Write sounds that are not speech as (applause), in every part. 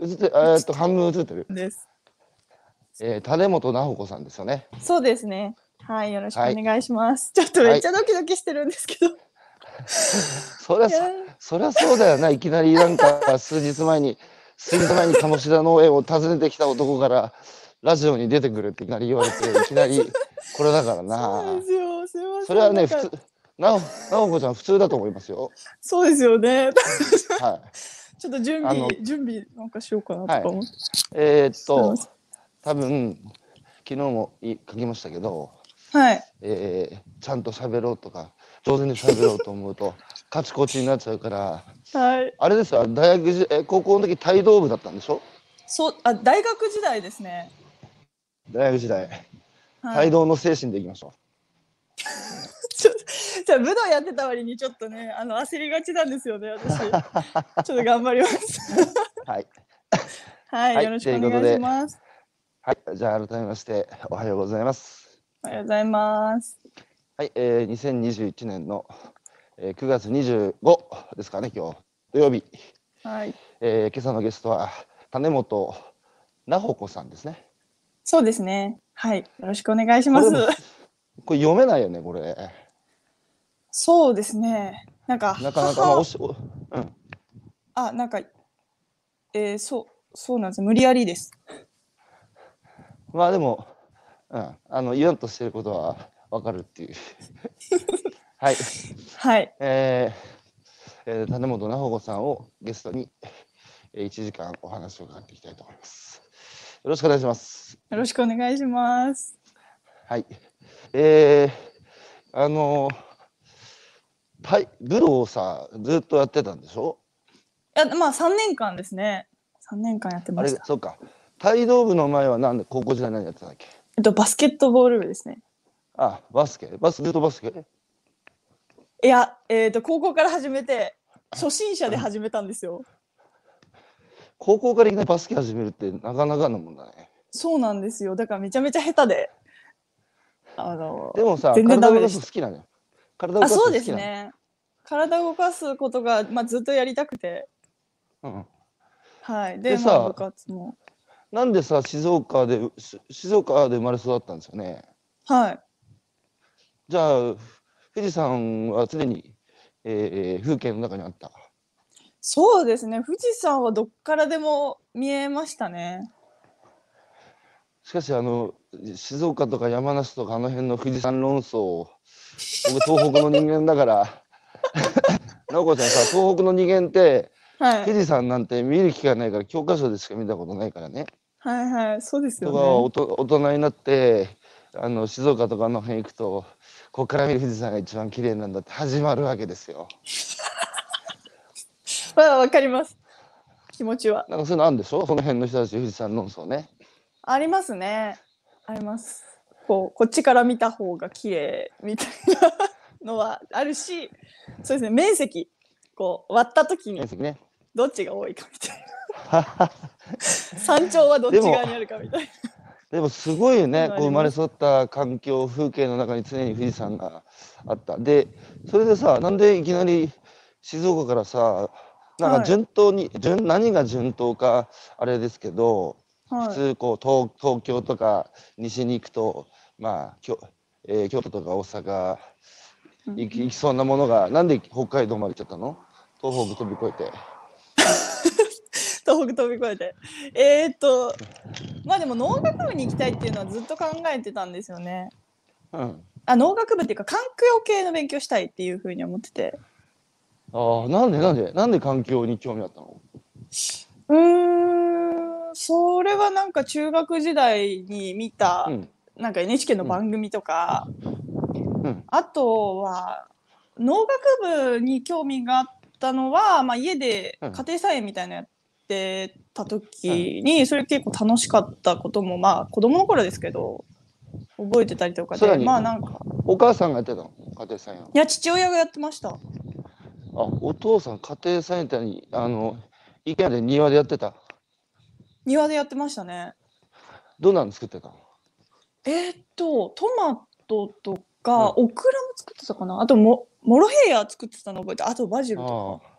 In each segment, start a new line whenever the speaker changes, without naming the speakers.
映って、えーっと、半分映ってる。
です。
えー、種本直子さんですよね。
そうですね。はい、よろしくお願いします。ちょっとめっちゃドキドキしてるんですけど。(laughs)
そりゃそりゃそうだよな。いきなりなんか数日前に、数日前に鴨志田農園を訪ねてきた男から、ラジオに出てくるっていきなり言われて、いきなり (laughs) これだから
そう
な
なんで。すよ。すみません。
それはね、普通、なお、なおこちゃん普通だと思いますよ。
そうですよね。
はい。
ちょっと準備、準備なんかしようかなとか思って。
えーっと多分、昨日もい書きましたけど、
はい。
えーちゃんと喋ろうとか、上手に喋ろうと思うと、(laughs) カチコチになっちゃうから、
はい。
あれですよ、大学時、え高校の時帯同部だったんでしょ？
そう、あ、大学時代ですね。
大学時代。
はい
帯同の精神でいきましょ
ちょ (laughs) (laughs) じゃあ武道やってた割にちょっとねあの焦りがちなんですよね私 (laughs) ちょっと頑張ります
う。(laughs) はい。
はい、
はい
よろしくお願いします
はい。じゃあ、改めまして、おはようございます。
おはようございます
はい。えー、2021年の、えー、9月25ですかね、今日。土曜日。
はい
えー、今朝のゲストは、種本直子さんですね。
そうですねはいよろしくお願いします
これ読めないよね、これ。
そうですねなんか
なかなか、まあ、おしおうん。
あなんかえー、そうそうなんです無理やりです
まあでも、うん、あの言わんとしてることはわかるっていう。(laughs) はい、
はい
えーえー、種本直子さんをゲストに、えー、1時間お話を伺っていきたいと思います。よろしくお願いします。
よろしくお願いします
はい。えー、あのはい、武道をさ、ずっとやってたんでしょ？
いやまあ3年間ですね3年間やって
あ
まし、た
れそうか。帯同部の前はなんで高校時代何やってたんだっけ？
えっとバスケットボール部ですね
あ、バスケ？バスずっとバスケ？
いやえっ、と高校から始めて初心者で始めたんですよ
高校からいきなりバスケ始めるってなかなかのもんだね。
そうなんですよ。だからめちゃめちゃ下手で。あの
でもさ、
全然
体を動か
ダメでした
す好きなのよ。体を動
あ、
かす
そうで
好きなの？
すね。体を動かすことが、まあ、ずっとやりたくて。
うん、
はい。で、
でさ
まあ、部活も。
なんでさ、静岡で、し静岡で生まれ育ったんですよね？
はい。
じゃあ、富士山は常に、えー風景の中にあった？
そうですね。富士山はどっからでも見えましたね。
しかし、あの、静岡とか山梨とかあの辺の富士山論争を、僕、東北の人間だから、直子ちゃんさ、東北の人間って、
はい。
富士山なんて見る機会ないから、教科書でしか見たことないからね。
はいはい。そうです
とか
よ
おと大人になってあの静岡とかあの辺行くとここから見る富士山が一番綺麗なんだって始まるわけですよ。
ね。(laughs) まあ、わかります。気持ちは。
なんかそういうのあるんでしょ？その辺の人たち富士山論争ね。
ありますね。あります。こう、こっちから見た方が綺麗みたいなのはあるし、そうですね。面積。こう、割った時に
面積ね。
どっちが多いかみたいな。(laughs) 山頂はどっち側にあるかみたいな。
でもすごいよね (laughs) こう生まれ育った環境風景の中に常に富士山があった。でそれでさなんでいきなり静岡からさなんか
はい
順当に、順何が順当かあれですけど、
はい
普通こう東東京とか西に行くとまあ京,、えー京都とか大阪
うん
行き行きそうなものがなんで北海道まで行っちゃったの？東北飛び越えて。(laughs)
東北飛び越えて。えー、っと、まあでも農学部に行きたいっていうのはずっと考えてたんですよね。
うん、
あ、農学部っていうか環境系の勉強したいっていうふうに思ってて。
ああなんでなんで？なんで環境に興味あったの？
うーん、それはなんか中学時代に見た、
うん
なんか NHK の番組とか、
うん。
あとは農学部に興味があったのは、まあ、家で
うん。
家庭菜園みたいなのやってた時に、それ結構楽しかったこともまあ子供の頃ですけど覚えてたりとかでまあなんか
お母さんがやってたの？家庭菜園
いや父親がやってました。
あお父さん家庭菜園って何？あの池で庭でやってた？
庭でやってましたね。
どんなの作ってたの？
えーっとトマトとか、
うん。
オクラも作ってたかな？あともモロヘイヤ作ってたの覚えてあとバジルと
ああ。
か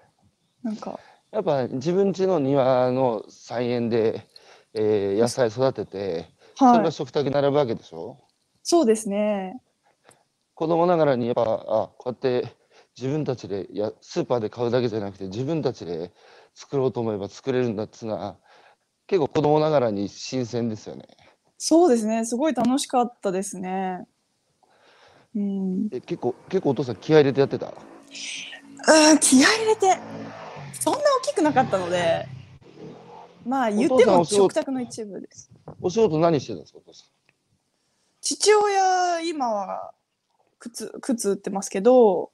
なんか。
やっぱ自分家の庭の菜園で、えー野菜育てて、それ
はい。
が食卓に並ぶわけでしょ？
そうですね。
子供ながらにやっぱあこうやって自分たちでいやスーパーで買うだけじゃなくて自分たちで作ろうと思えば作れるんだっつうのは結構子供ながらに新鮮ですよね。
そうですね。すごい楽しかったですね。うん。
え結構結構お父さん気合い入れてやってた？
あー気合い入れてそんな大きくなかったのでまあ言っても食卓の一部です
お仕事何してたんですかお父さ
父親今は靴靴売ってますけど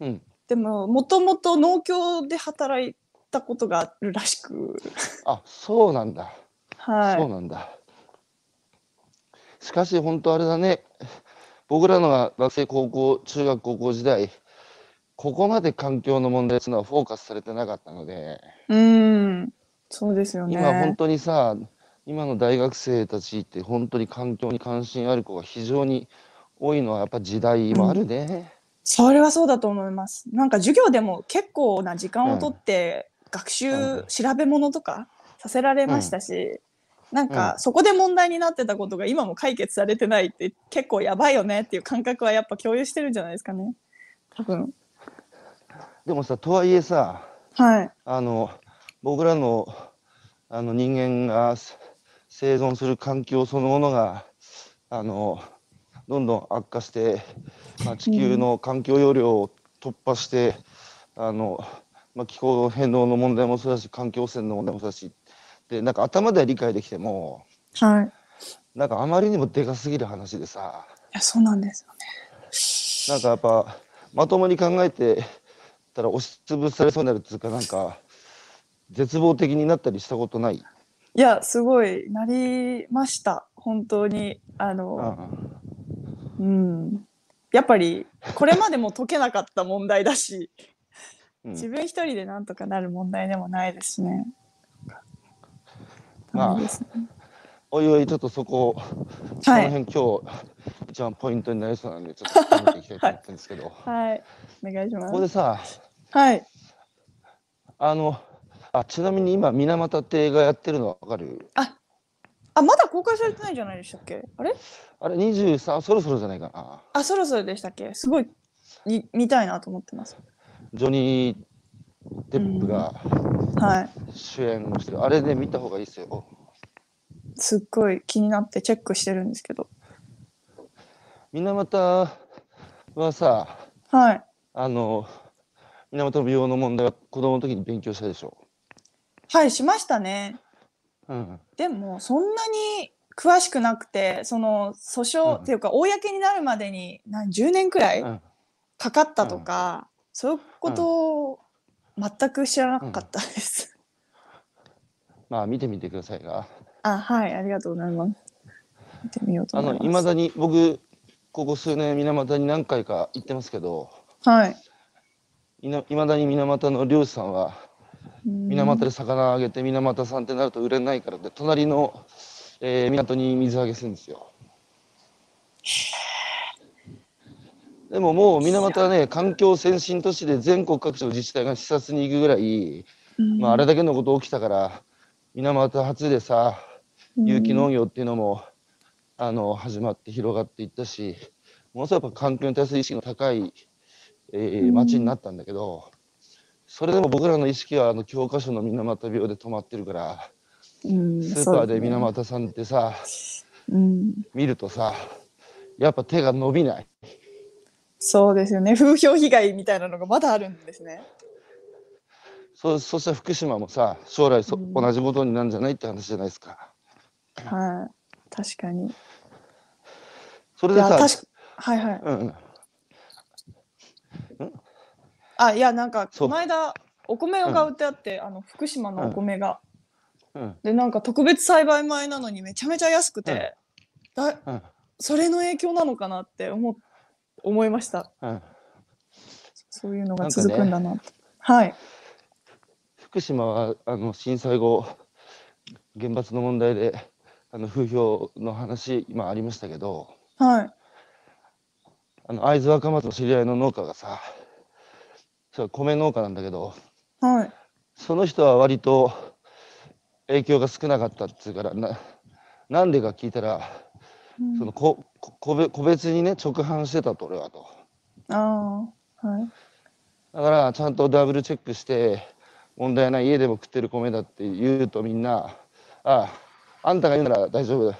ん。うん。
でももともと農協で働いたことがあるらしく
あそうなんだ。
はい
そうなんだ。しかし本当あれだね。僕らのが学生高校中学高校時代ここまで環境の問題っていうのはフォーカスされてなかったので。
うんそうですよね
今本当にさ今の大学生たちって本当に環境に関心ある子が非常に多いのはやっぱ時代もあるね。
それはそうだと思いますなんか授業でも結構な時間をとって学習、
うん
調べ物とかさせられましたし、なんか
う
そこで問題になってたことが今も解決されてないって結構やばいよねっていう感覚はやっぱ共有してるんじゃないですかね。多分。
でもさとはいえさ
はい。
あの僕らのあの人間がす生存する環境そのものがあのどんどん悪化して、まあ、地球の環境容量を突破して、あのまあ、気候変動の問題もそうだし環境汚染の問題もそうだしでなんか頭では理解できても
はい。い
なんかあまりにもでかすぎる話でさ。
やそうなんですよね。
なんかやっぱまともに考えてたら押しつぶされそうになるっていうかなんか絶望的になったりしたことない？
いやすごいなりました。本当に。あの、うん。やっぱりこれまでも解けなかった問題だし。
うん。
自分一人でなんとかなる問題でもないですしね。
まあおいおいちょっとそこを、その
はい、
辺今日一番ポイントになりそうなんでちょっと深めていきたいと思ってるんですけど、
はい、お願いしま。
ここですさ
はい、
あのあちなみに今水俣って映画やってるのわかる？
あ、まだ公開されてないんじゃないでしたっけ？あれ、
あれ23そろそろじゃないかな。
あ、そろそろでしたっけ？すごい、い見たいなと思ってます。
ジョニー・デップが
はい、
主演をしてる、あれで見た方がいいですよ。
すっごい気になってチェックしてるんですけど。
水俣はさ
はい、
あの水俣の病の問題は子供の時に勉強したでしょ、
はい、しましたね。
うん、
でも、そんなに詳しくなくて、その訴訟、
うん。
っていうか、公になるまでに、何、10年くらい
うん。
かかったとか。そういうことを全く知らなかったです。
まあ見てみてくださいが
あ、はい、ありがとうございます。見てみようと
あ
思います。
のいまだに僕ここ数年水俣に何回か行ってますけど
はい。
いないまだに水俣の漁師さんは
うん
水俣で魚あげて水俣さんってなると売れないからって隣の、えー港に水揚げするんですよ。でももう水俣はね環境先進都市で全国各地の自治体が視察に行くぐらい、
うん。
まあ、あれだけのこと起きたから水俣初でさ有機農業っていうのもあの始まって広がっていったしものすごいやっぱ環境に対する意識の高い、えー
うん。
町になったんだけど、それでも僕らの意識はあの教科書の水俣病で止まってるから
うん
スーパーで水俣さんってさ、見るとさやっぱ手が伸びない
そうですよね。風評被害みたいなのがまだあるんですね。
そうそしたら福島もさ将来そ、
うん
同じことになるんじゃないって話じゃないですか。
はい。確かに。
それでさ
はいはい。
うんうん
あいやなんかこの間お米が売ってあって、あの福島のお米が、
うん
でなんか特別栽培米なのにめちゃめちゃ安くて、だ
うん
それの影響なのかなって思思いました。
うん
そういうのが続くんだなって。はい。
福島はあの震災後原発の問題であの風評の話今ありましたけど
はい。
あの会津若松の知り合いの農家がさそれは米農家なんだけど
はい。
その人は割と影響が少なかったっつうからななんでか聞いたら
うん
そのここ個別個別にね直販してたと俺はと。
ああ、はい。
だからちゃんとダブルチェックして問題ない家でも食ってる米だって言うとみんなあああんたが言うなら大丈夫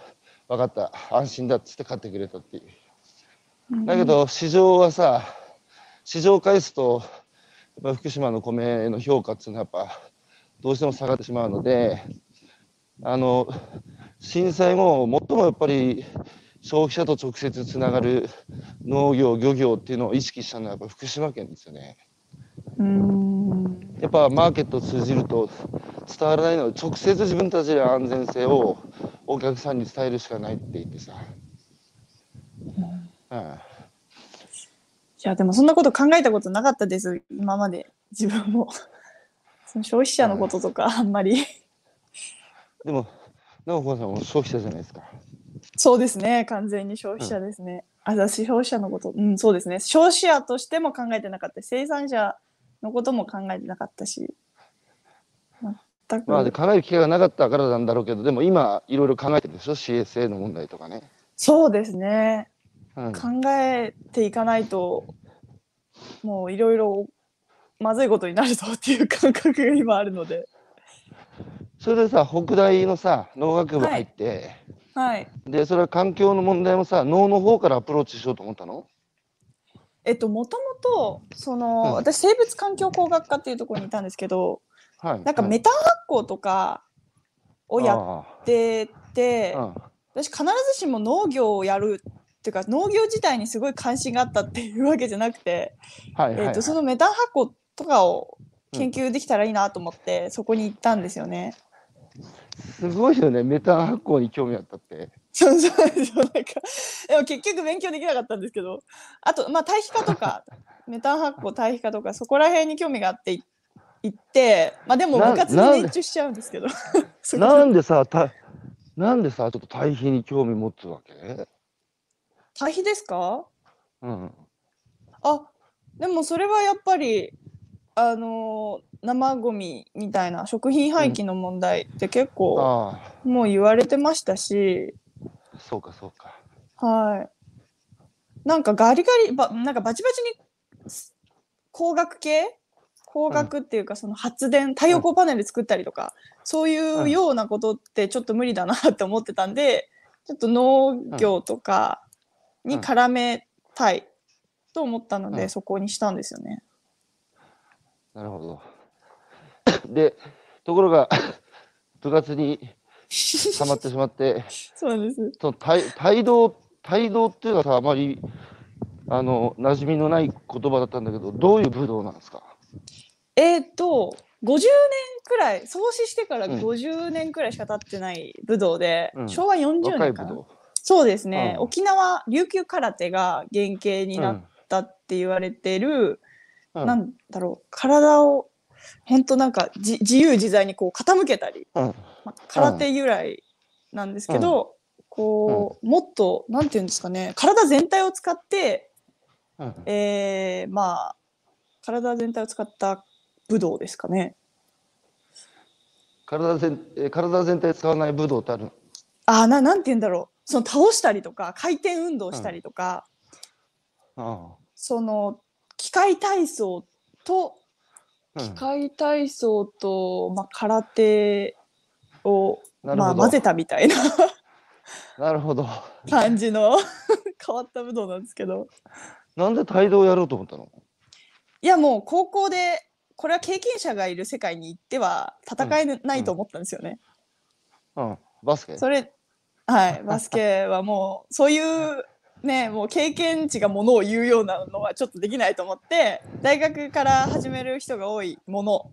分かった。安心だっつって買ってくれたっていう。だけど市場はさ市場返すとやっぱ福島の米の評価っていうのはやっぱどうしても下がってしまうのであの震災後最もやっぱり消費者と直接つながる農業漁業っていうのを意識したのはやっぱ福島県ですよね。
うん。
やっぱマーケットを通じると伝わらないので直接自分たちで安全性をお客さんに伝えるしかないって言ってさ、うん、
いや、でもそんなこと考えたことなかったです、今まで。自分も。その消費者のこととか、あんまり。
でも直子さんも消費者じゃないですか
そうですね、完全に消費者ですね。あ、私、消費者のこと、うん、そうですね。消費者としても考えてなかったし生産者のことも考えてなかったし。全く。
まあで考える機会がなかったからなんだろうけどでも今いろいろ考えてるでしょ？CSA の問題とかね、
そうですね。
うん、
考えていかないと、もういろいろまずいことになるぞっていう感覚が今あるので。
それでさ北大のさ農学部入って、
はい。
でそれは環境の問題もさ農の方からアプローチしようと思ったの？
えっと、もともと、その、
うん。
私、生物環境工学科っていうところにいたんですけど、
はい。
なんかメタン発酵とかをやっ
あ
てて、私必ずしも農業をやるっていうか農業自体にすごい関心があったっていうわけじゃなくて、
はいはい、はい。
えっとそのメタン発酵とかを研究できたらいいなと思って、そこに行ったんですよね。
すごいよねメタン発酵に興味あったって。
そうそうですよなんかでも結局勉強できなかったんですけど。あとまあ堆肥化とか (laughs) メタン発酵堆肥化とかそこら辺に興味があってい行ってまあでも
な
部活に熱中しちゃうんですけど。
なんで (laughs) さたなんでさちょっと対比に興味持つわけ？
堆肥ですか？
うん。
あでもそれはやっぱりあのー生ゴミみたいな食品廃棄の問題って結構
あ
もう言われてましたし、
あそうかそうか。
はい。なんかガリガリばなんかバチバチにす光学系？光学っていうかその発電太陽光パネル作ったりとか、そういううんようなことってちょっと無理だなって思ってたんでちょっと農業とかに絡めたいと思ったので、
うん。
そこにしたんですよね。
なるほど。でところが (laughs) 部活にはまってしまって (laughs)
そうなんです。
その帯帯同帯同っていうのはさあまりあの馴染みのない言葉だったんだけどどういう武道なんですか？
えーっと50年くらい創始してから
うん。
50年くらいしか経ってない武道で、
うん。
昭和40
若い
年かな。そうですね、
うん。
沖縄琉球空手が原型になったって言われてる、
うん。
なんだろう。体を本当なんかじ自由自在にこう傾けたり、
うん。
まあ、空手由来なんですけど、こうもっとなんていうんですかね。体全体を使って、
うん。
えー、まあ体全体を使った武道ですかね。
体全えー体全体使わない武道ってある
あーななんて言うんだろう。その倒したりとか回転運動したりとか、
あ。
その機械体操と機械体操と、まあ、空手を、まあ、混ぜたみたいな。(laughs)
なるほど。
感じの (laughs) 変わった武道なんですけど。
なんで帯同やろうと思ったの？
いやもう高校でこれは経験者がいる世界に行っては戦えないと思ったんですよね。
うん。バスケ？
それはい。バスケはもうそういうねもう経験値がものを言うようなのはちょっとできないと思って大学から始める人が多いもの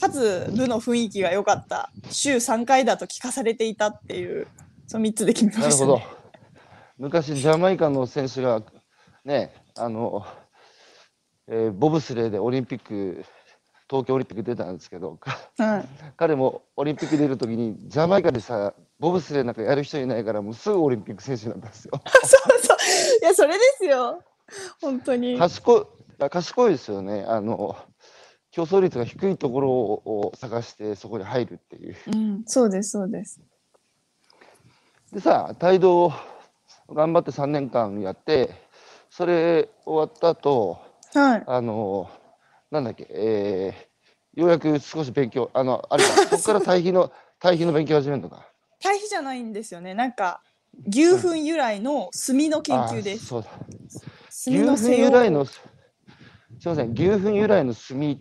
かつ部の雰囲気が良かった週3回だと聞かされていたっていうその3つで決め
なるほど
ましたね。
昔ジャマイカの選手がねあの、えーボブスレーでオリンピック東京オリンピック出たんですけど
はい、
彼もオリンピック出るときにジャマイカでさボブスレーなんかやる人いないからもうすぐオリンピック選手になったんですよ。(laughs)
そうそういやそれですよ本当に。
賢いあ賢いですよねあの競争率が低いところを探してそこに入るっていう。
うん、そうですそうです。
でさ、帯同頑張って3年間やって、それ終わった後、
はい。
あの、なんだっけ、えー、ようやく少し勉強、あの、あれか、(laughs) そこから対比の、対比の勉強始めるのか。
対比じゃないんですよね。なんか牛糞由来の炭の研究です。
あそうだ。
炭
牛糞由来の、すみません、牛糞由来の炭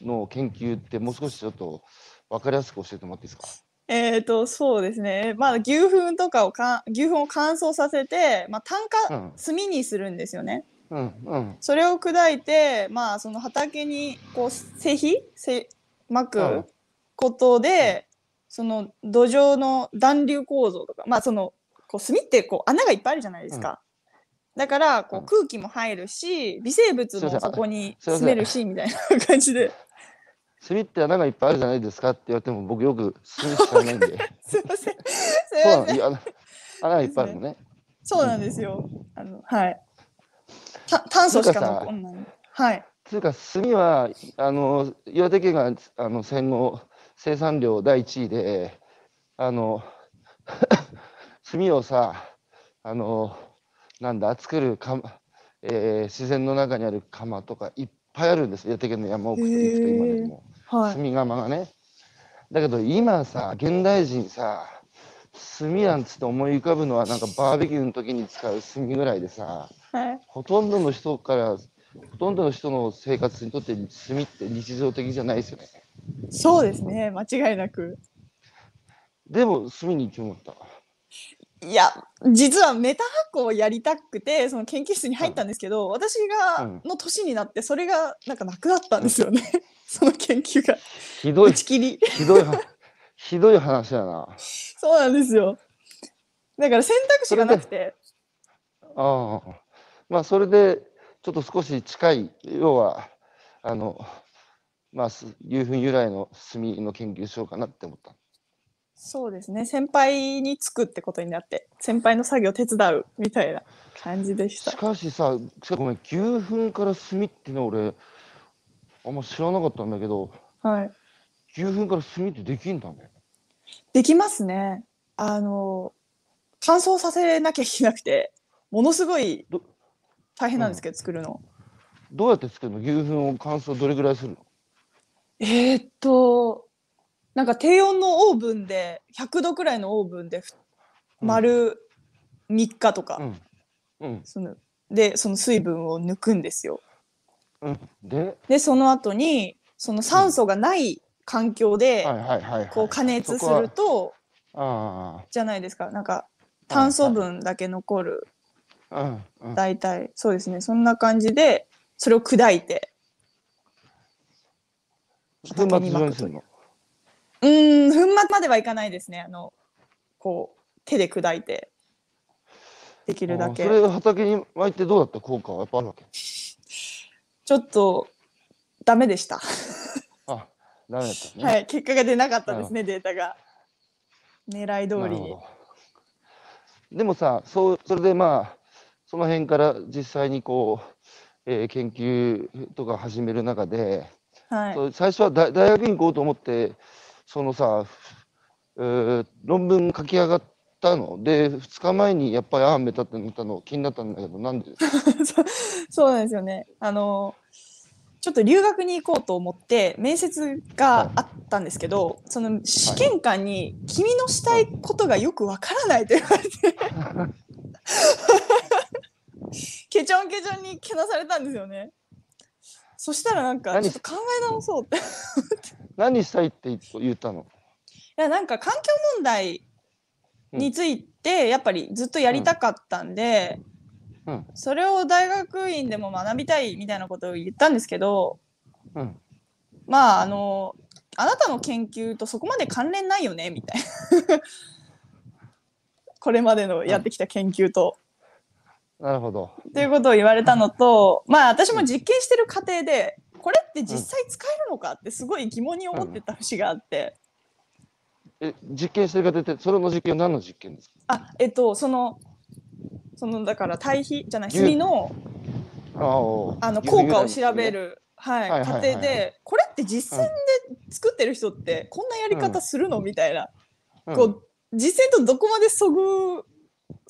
の研究ってもう少しちょっと分かりやすく教えてもらっていいですか？
えっ、とそうですね。まあ牛糞とかをか牛糞を乾燥させて、まあ炭化、
うん
炭にするんですよね。
うん、うん。
それを砕いて、まあその畑にこう施肥せま
うん
くことで、その土壌の暖流構造とか、まあそのこう炭ってこう穴がいっぱいあるじゃないですか。だからこ
うん
う空気も入るし、微生物もそこに住めるしみたいな感じで。
炭って穴がいっぱいあるじゃないですかって言われても僕よく炭しかないんで。(laughs)
すいません。
そうなの
ません。
穴がいっぱいあるのね。
そうなんですよ。あのはい。た炭素しか残んない。はい。
つうか炭はあの岩手県があの戦後生産量第一位であの (laughs) 炭をさあのなんだ作るか、えー自然の中にある窯とかいっぱいあるんです岩手県の山奥に行くと今でも
はい。
炭窯がねだけど今さ現代人さ炭なんつって思い浮かぶのはなんかバーベキューの時に使う炭ぐらいでさ
はい。
ほとんどの人から、ほとんどの人の生活にとって炭って日常的じゃないですよね。
そうですね。間違いなく。
でも炭に興味持った。
いや、実はメタ発酵をやりたくて、その研究室に入ったんですけど、私が
うん
の年になって、それがなんかなくなったんですよね。(laughs) その研究が。
ひどい
打、ち切り。
ひどいは、ひどい話だな。
そうなんですよ。だから選択肢がなくて。
ああ。まあ、それで、ちょっと少し近い、要は、あの、まあ、す牛糞由来の炭の研究しようかなって思った。
そうですね。先輩につくってことになって、先輩の作業手伝うみたいな感じでし。
したかしさ、しかごめん、牛糞から炭っていう俺、あんま知らなかったんだけど、
はい。
牛糞から炭ってできんだね。
できますね。あの、乾燥させなきゃいけなくて、ものすごい
ど
大変なんですけど、作るの。
どうやって作るの？牛糞を乾燥どれぐらいするの？
えーっと、なんか低温のオーブンで、100度くらいのオーブンで丸3日とか、
うん。うん。
そので、その水分を抜くんですよ。
うん。で、
で、その後に、その酸素がない環境で。こう加熱すると、
あ
じゃないですか。なんか、炭素分だけ残る。大体、そうですね。そんな感じで、それを砕いて、
粉末状にするの。
うーん、粉末まではいかないですね。あの、こう、手で砕いて、できるだけ
そ。れを畑に巻いてどうだった効果は？やっぱあるわけ？
ちょっと、ダメでした。(laughs)
あ、ダメだったね。
はい、結果が出なかったですね、データが。狙い通りに。
でもさ、そう、それでまあ、その辺から実際にこう、えー研究とか始める中で、
はい。
そう最初は大大学に行こうと思って、そのさ、えー論文書き上がったので、2日前にやっぱりああ、メタってなったの気になったんだけど、なんで (laughs)
そうそうなんですよね。あの、ちょっと留学に行こうと思って、面接があったんですけど、その試験官に、君のしたいことがよくわからないと言われて、(laughs) (laughs) ケチョンケチョンにけなされたんですよね。そしたらなんか、
何
ちょっと考え直そうって。い (laughs)
何したいって言言ったの？
や、なんか環境問題について、やっぱりずっとやりたかったんで、
うん、
それを大学院でも学びたいみたいなことを言ったんですけど、
うん。
まああのあなたの研究とそこまで関連ないよねみたいなこれまでのやってきた研究と。
なるほど。
っていうことを言われたのと (laughs) まあ私も実験してる過程でこれって実際使えるのかってすごい疑問に思ってた節があって。
え、実験してる方って、それの実験は何の実験ですか？
あえっとそのそのだから対比じゃない
牛。
炭の
あ
の効果を調べる、はい
はいはいはい。
家庭でこれって実践で作ってる人ってこんなやり方するの？みたいな、
うん。
こう実践とどこまでそぐ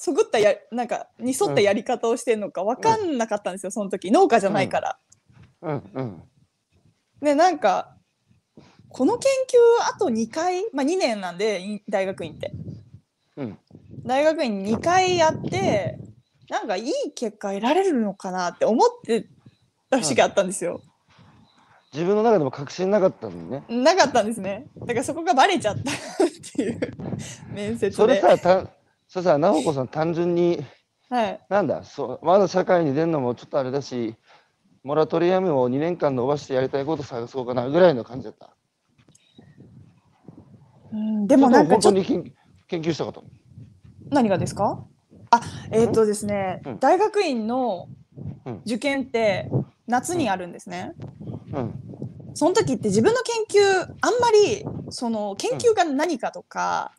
そぐったやなんかに沿ったやり方をしてるのか分かんなかったんですよ、その時農家じゃないから。
うんうん
でなんかこの研究あと2回、まあ、2年なんでい大学院って
うん
大学院2回やってなんかいい結果得られるのかなって思ってた節があったんですよ。
自分の中でも確信なかったのにね
なかったんですね。だからそこがバレちゃったっていう面接で。
それさたそれさ直子さん単純に
はい。
なんだそうまだ社会に出るのもちょっとあれだしモラトリアムを2年間伸ばしてやりたいこと探そうかなぐらいの感じだった。
うん、でもなんかちょっと
研研究したかったの
何がですか？あえっ、とですね、
うん。
大学院の
うん。
受験って夏にあるんですね。
うん。
その時って自分の研究あんまりその研究が何かとか、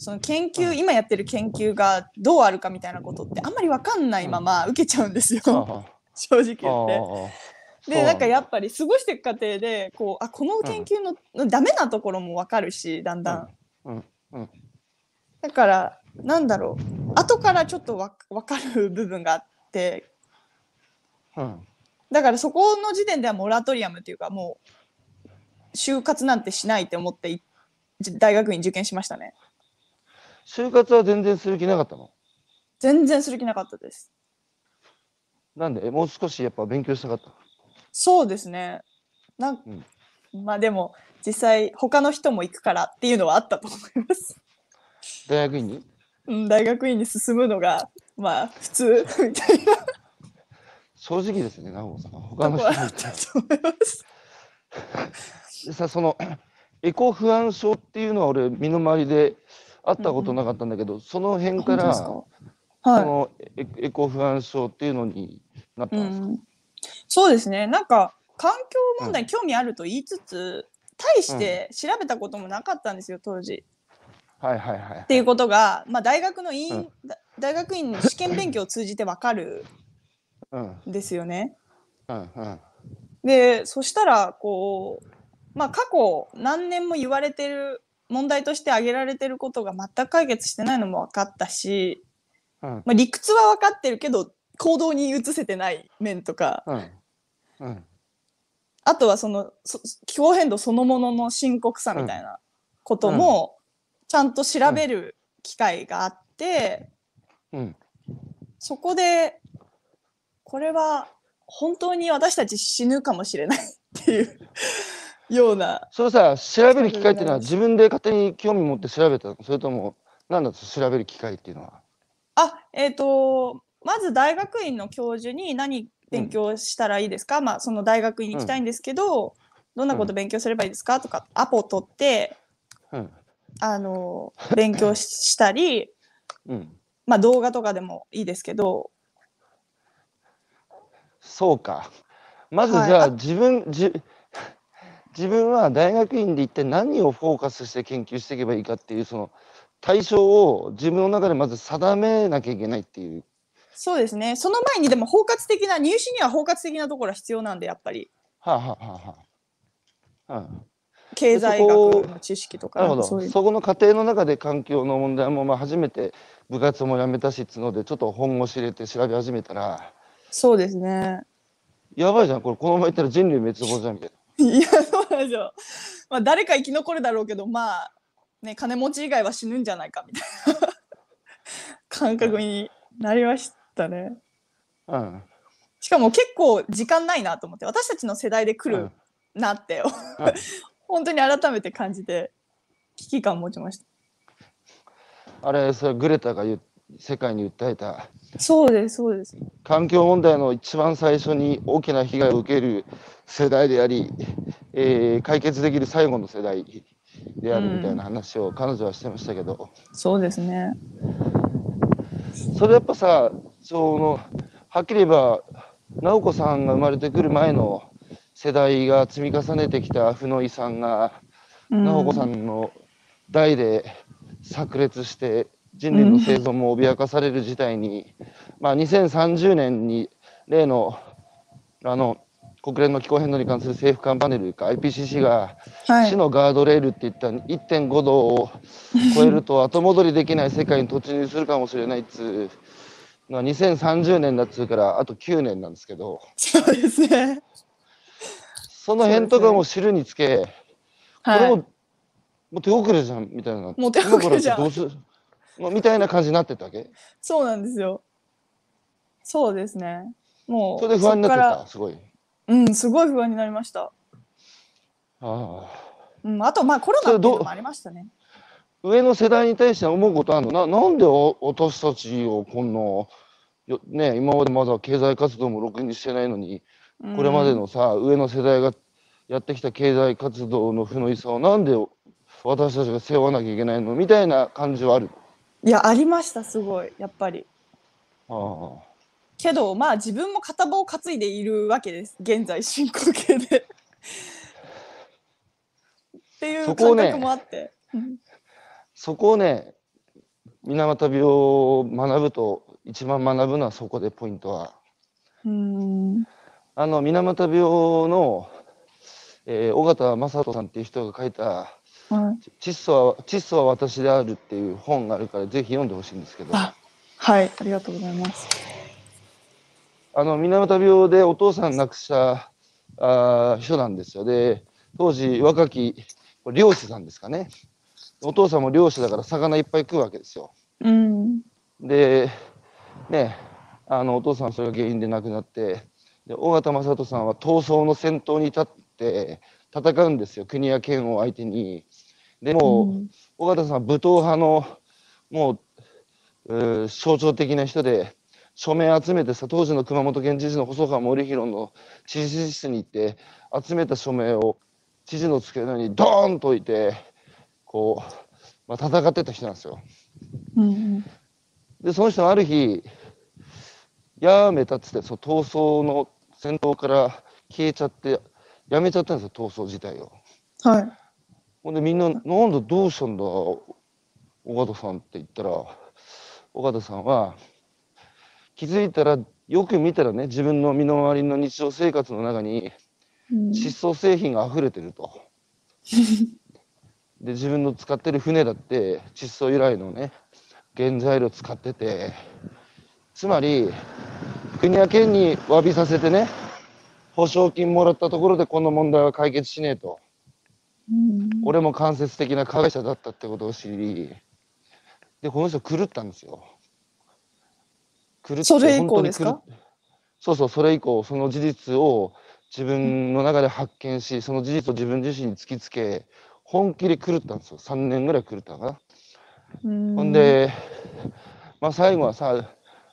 その研究、
うん
今やってる研究がどうあるかみたいなことってあんまり分かんないまま受けちゃうんですよ、
あ (laughs)
正直言って。
あ
でなんかや
っ
っぱり過ごしていく過程でこうあこの研究の、ダメなところも分かるしだんだん。
うんうんうん
だからなんだろう後からちょっとわ分かる部分があって
うん
だからそこの時点ではモラトリアムっていうかもう就活なんてしないって思って大学院受験しましたね
就活は全然する気なかったの？
全然する気なかったです。
なんで？もう少しやっぱ勉強したかった？
そうですね。なん、まあでも実際他の人も行くからっていうのはあったと思います、
大学院に？
うん、大学院に進むのがまあ普通 (laughs) みたいな。
正直ですね直子さん。他の人みたい
あったと思います。
で (laughs) さそのエコ不安症っていうのは俺身の回りで会ったことなかったんだけど、その辺から
本当ですか？
そ
はい。
のエエコ不安症っていうのになったですか、
うんん、そうですね。なんか環境問題に興味あると言いつつ、大して調べたこともなかったんですよ当時。
はいはいはい
っていうことが、まあ、大学の院、大学院の試験勉強を通じてわかる
うん。
んですよね。
うんうん。
でそしたらこう、まあ、過去何年も言われてる問題として挙げられてることが全く解決してないのも分かったし、
うん。
まあ、理屈は分かってるけど行動に移せてない面とか。
うん。うん。
あとはそのそ気候変動そのものの深刻さみたいなこともちゃんと調べる機会があって、
うん。
そこでこれは本当に私たち死ぬかもしれないっていうような。
それさ調べる機会っていうのは自分で勝手に興味持って調べたの？それとも何だと調べる機会っていうのは？
あえっ、とまず大学院の教授に何勉強したらいいですか、まあその大学院に行きたいんですけど、どんなこと勉強すればいいですか？とかアポを取って
うん。
あの勉強ししたり
うん。
まあ動画とかでもいいですけど。
そうか。まず
はい
じゃあ、
あ
自分じ自分は大学院で一体何をフォーカスして研究していけばいいかっていうその対象を自分の中でまず定めなきゃいけないっていう。
そうですね。その前にでも包括的な入試には包括的なところは必要なんでやっぱり。
はあ、はあはあはあ。うん、
経済学の知識とか
なるほど。
そ
この過程の中で環境の問題もまあ初めて部活も辞めたしっつうのでちょっと本腰入れて調べ始めたら。
そうですね。
やばいじゃんこれ。このままいったら人類滅亡じゃんみたい
いやですよ、まあ、誰か生き残るだろうけどまあね金持ち以外は死ぬんじゃないかみたいな。(laughs) 感覚になりましたね。
な。うん。
しかも結構時間ないなと思って私たちの世代で来る
うん
なって、(laughs) 本当に改めて感じて危機感持ちました。
あれそれグレタが言う世界に訴えた。
そうですそうです。
環境問題の一番最初に大きな被害を受ける世代であり、えー解決できる最後の世代であるみたいな話を彼女はしてましたけど、
そうですね。
それやっぱさそのはっきり言えば直子さんが生まれてくる前の世代が積み重ねてきた負の遺産が
うん。
直子さんの代で炸裂して人類の生存も脅かされる事態に、まあ、2030年に例のあの国連の気候変動に関する政府間パネルか IPCC が
はい。
死のガードレールって言った1.5度を超えると後戻りできない世界に突入するかもしれないっつうのは2030年だっつうからあと9年なんですけど
そうですね。
その辺とかも知るにつけ、こ
はい。
れももう手遅れじゃんみたいな
もう手遅れじゃん
どうする？まあみたいな感じになってたわけ？
そうなんですよ。そうですね。もう、
それで不安になってた？すごい
うん、すごい不安になりました。
ああ
うん、あと、まあ、コロナっていうのもありましたね。
上の世代に対して思うことあるの？ななんでお私たちをこんなよ、ね、今までまだ経済活動もろくにしてないのに
うん
これまでのさ、上の世代がやってきた経済活動の負の遺産をなんで私たちが背負わなきゃいけないの？みたいな感じはある。
いや、ありました、すごい、やっぱり。
あ
けど、まあ、自分も片棒を担いでいるわけです、現在進行形で。っていう感覚もあって。うん
そこをね水俣病を学ぶと一番学ぶのはそこでポイントは
うん。
あの水俣病の、えー尾形正人さんっていう人が書いた
はい「
窒素は窒素は私である」っていう本があるからぜひ読んでほしいんですけど。
あはい、ありがとうございます。
あの水俣病でお父さん亡くしたあー人なんですよ。で当時若き漁師さんですかね。お父さんも漁師だから魚いっぱい食うわけですよ。
うん。
でねあのお父さんはそれが原因で亡くなってで尾形正人さんは闘争の先頭に立って戦うんですよ国や県を相手にでもう、
うん
尾形さんは武闘派のもう象徴的な人で署名集めてさ当時の熊本県知事の細川守弘の知事室に行って集めた署名を知事の机の上にドーンと置いてこう、まあ、戦ってた人なんですよ。
うん。
でその人がある日やめたっつってその闘争の戦闘から消えちゃってやめちゃったんですよ闘争自体を。
はい。
ほんでみんな「なんだどうしたんだ尾形さん」って言ったら尾形さんは気づいたらよく見たらね自分の身の回りの日常生活の中に
うん
窒素製品が溢れてると。(laughs) で自分の使ってる船だって窒素由来のね原材料使っててつまり国や県に詫びさせてね保証金もらったところでこの問題は解決しねえと。
うん。
俺も間接的な加害者だったってことを知り。でこの人狂ったんですよ。狂って
それ以降ですか？
そうそうそれ以降その事実を自分の中で発見しその事実を自分自身に突きつけ本気で狂ったんですよ。3年ぐらい狂ったかな、
うん。
ほんでまあ最後はさ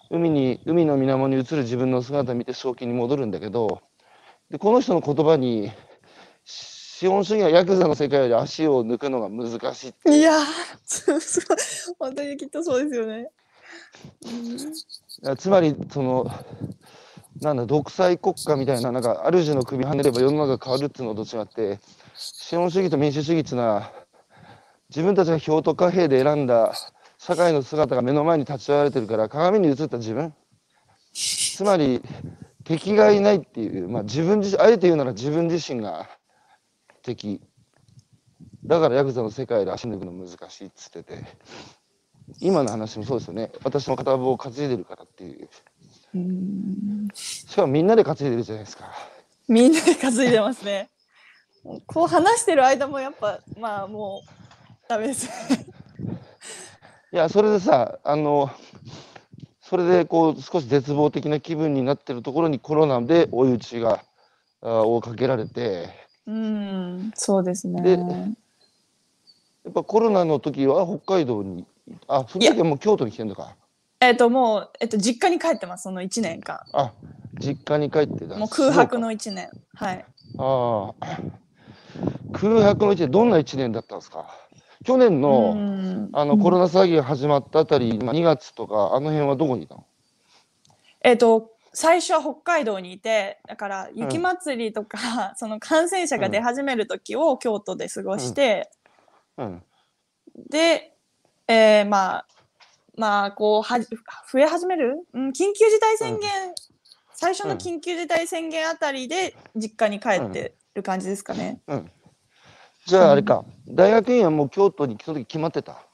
海に海の水面に映る自分の姿を見て正気に戻るんだけどでこの人の言葉に資本主義はヤクザの世界より足を抜くのが難しいって
いやー、そうそう本当にきっとそうですよね。
つまりそのなんだ独裁国家みたいななんか主の首跳ねれば世の中変わるっていうのと違って資本主義と民主主義っていうのは自分たちが票と貨幣で選んだ社会の姿が目の前に立ち現れてるから鏡に映った自分。つまり敵がいないっていう、まあ、自分自身あえて言うなら自分自身が敵。だからヤクザの世界で足抜くの難しいっつってて。今の話もそうですよね。私も片棒を担いでるからっていう。
うん。
しかもみんなで担いでるじゃないですか。
みんなで担いでますね。こう話してる間もやっぱまあもうダメです。
いやそれでさあのそれでこう少し絶望的な気分になってるところにコロナで追い打ちがあをかけられて
うん、そうです
で
ね。
やっぱコロナの時は北海道にあその時はもう京都に来てんのか
えっともうえっと実家に帰ってますその一年間。
あ実家に帰ってた
もう空白の一年。はい。
かああ空白の一年どんな一年だったんですか？去年の、
うん。
あのコロ
ナ。
ナ騒ぎが始まったあたり、まあ、2月とかあの辺はどこにいたの？
えっと最初は北海道にいてだから雪まつりとか、(laughs) その感染者が出始める時を京都で過ごして、
うん。
で、えーまあまあこうはじ増え始める、うん、緊急事態宣言最初の緊急事態宣言あたりで実家に帰ってる感じですかね。
うん。じゃああれか、大学院はもう京都にその時決まってた？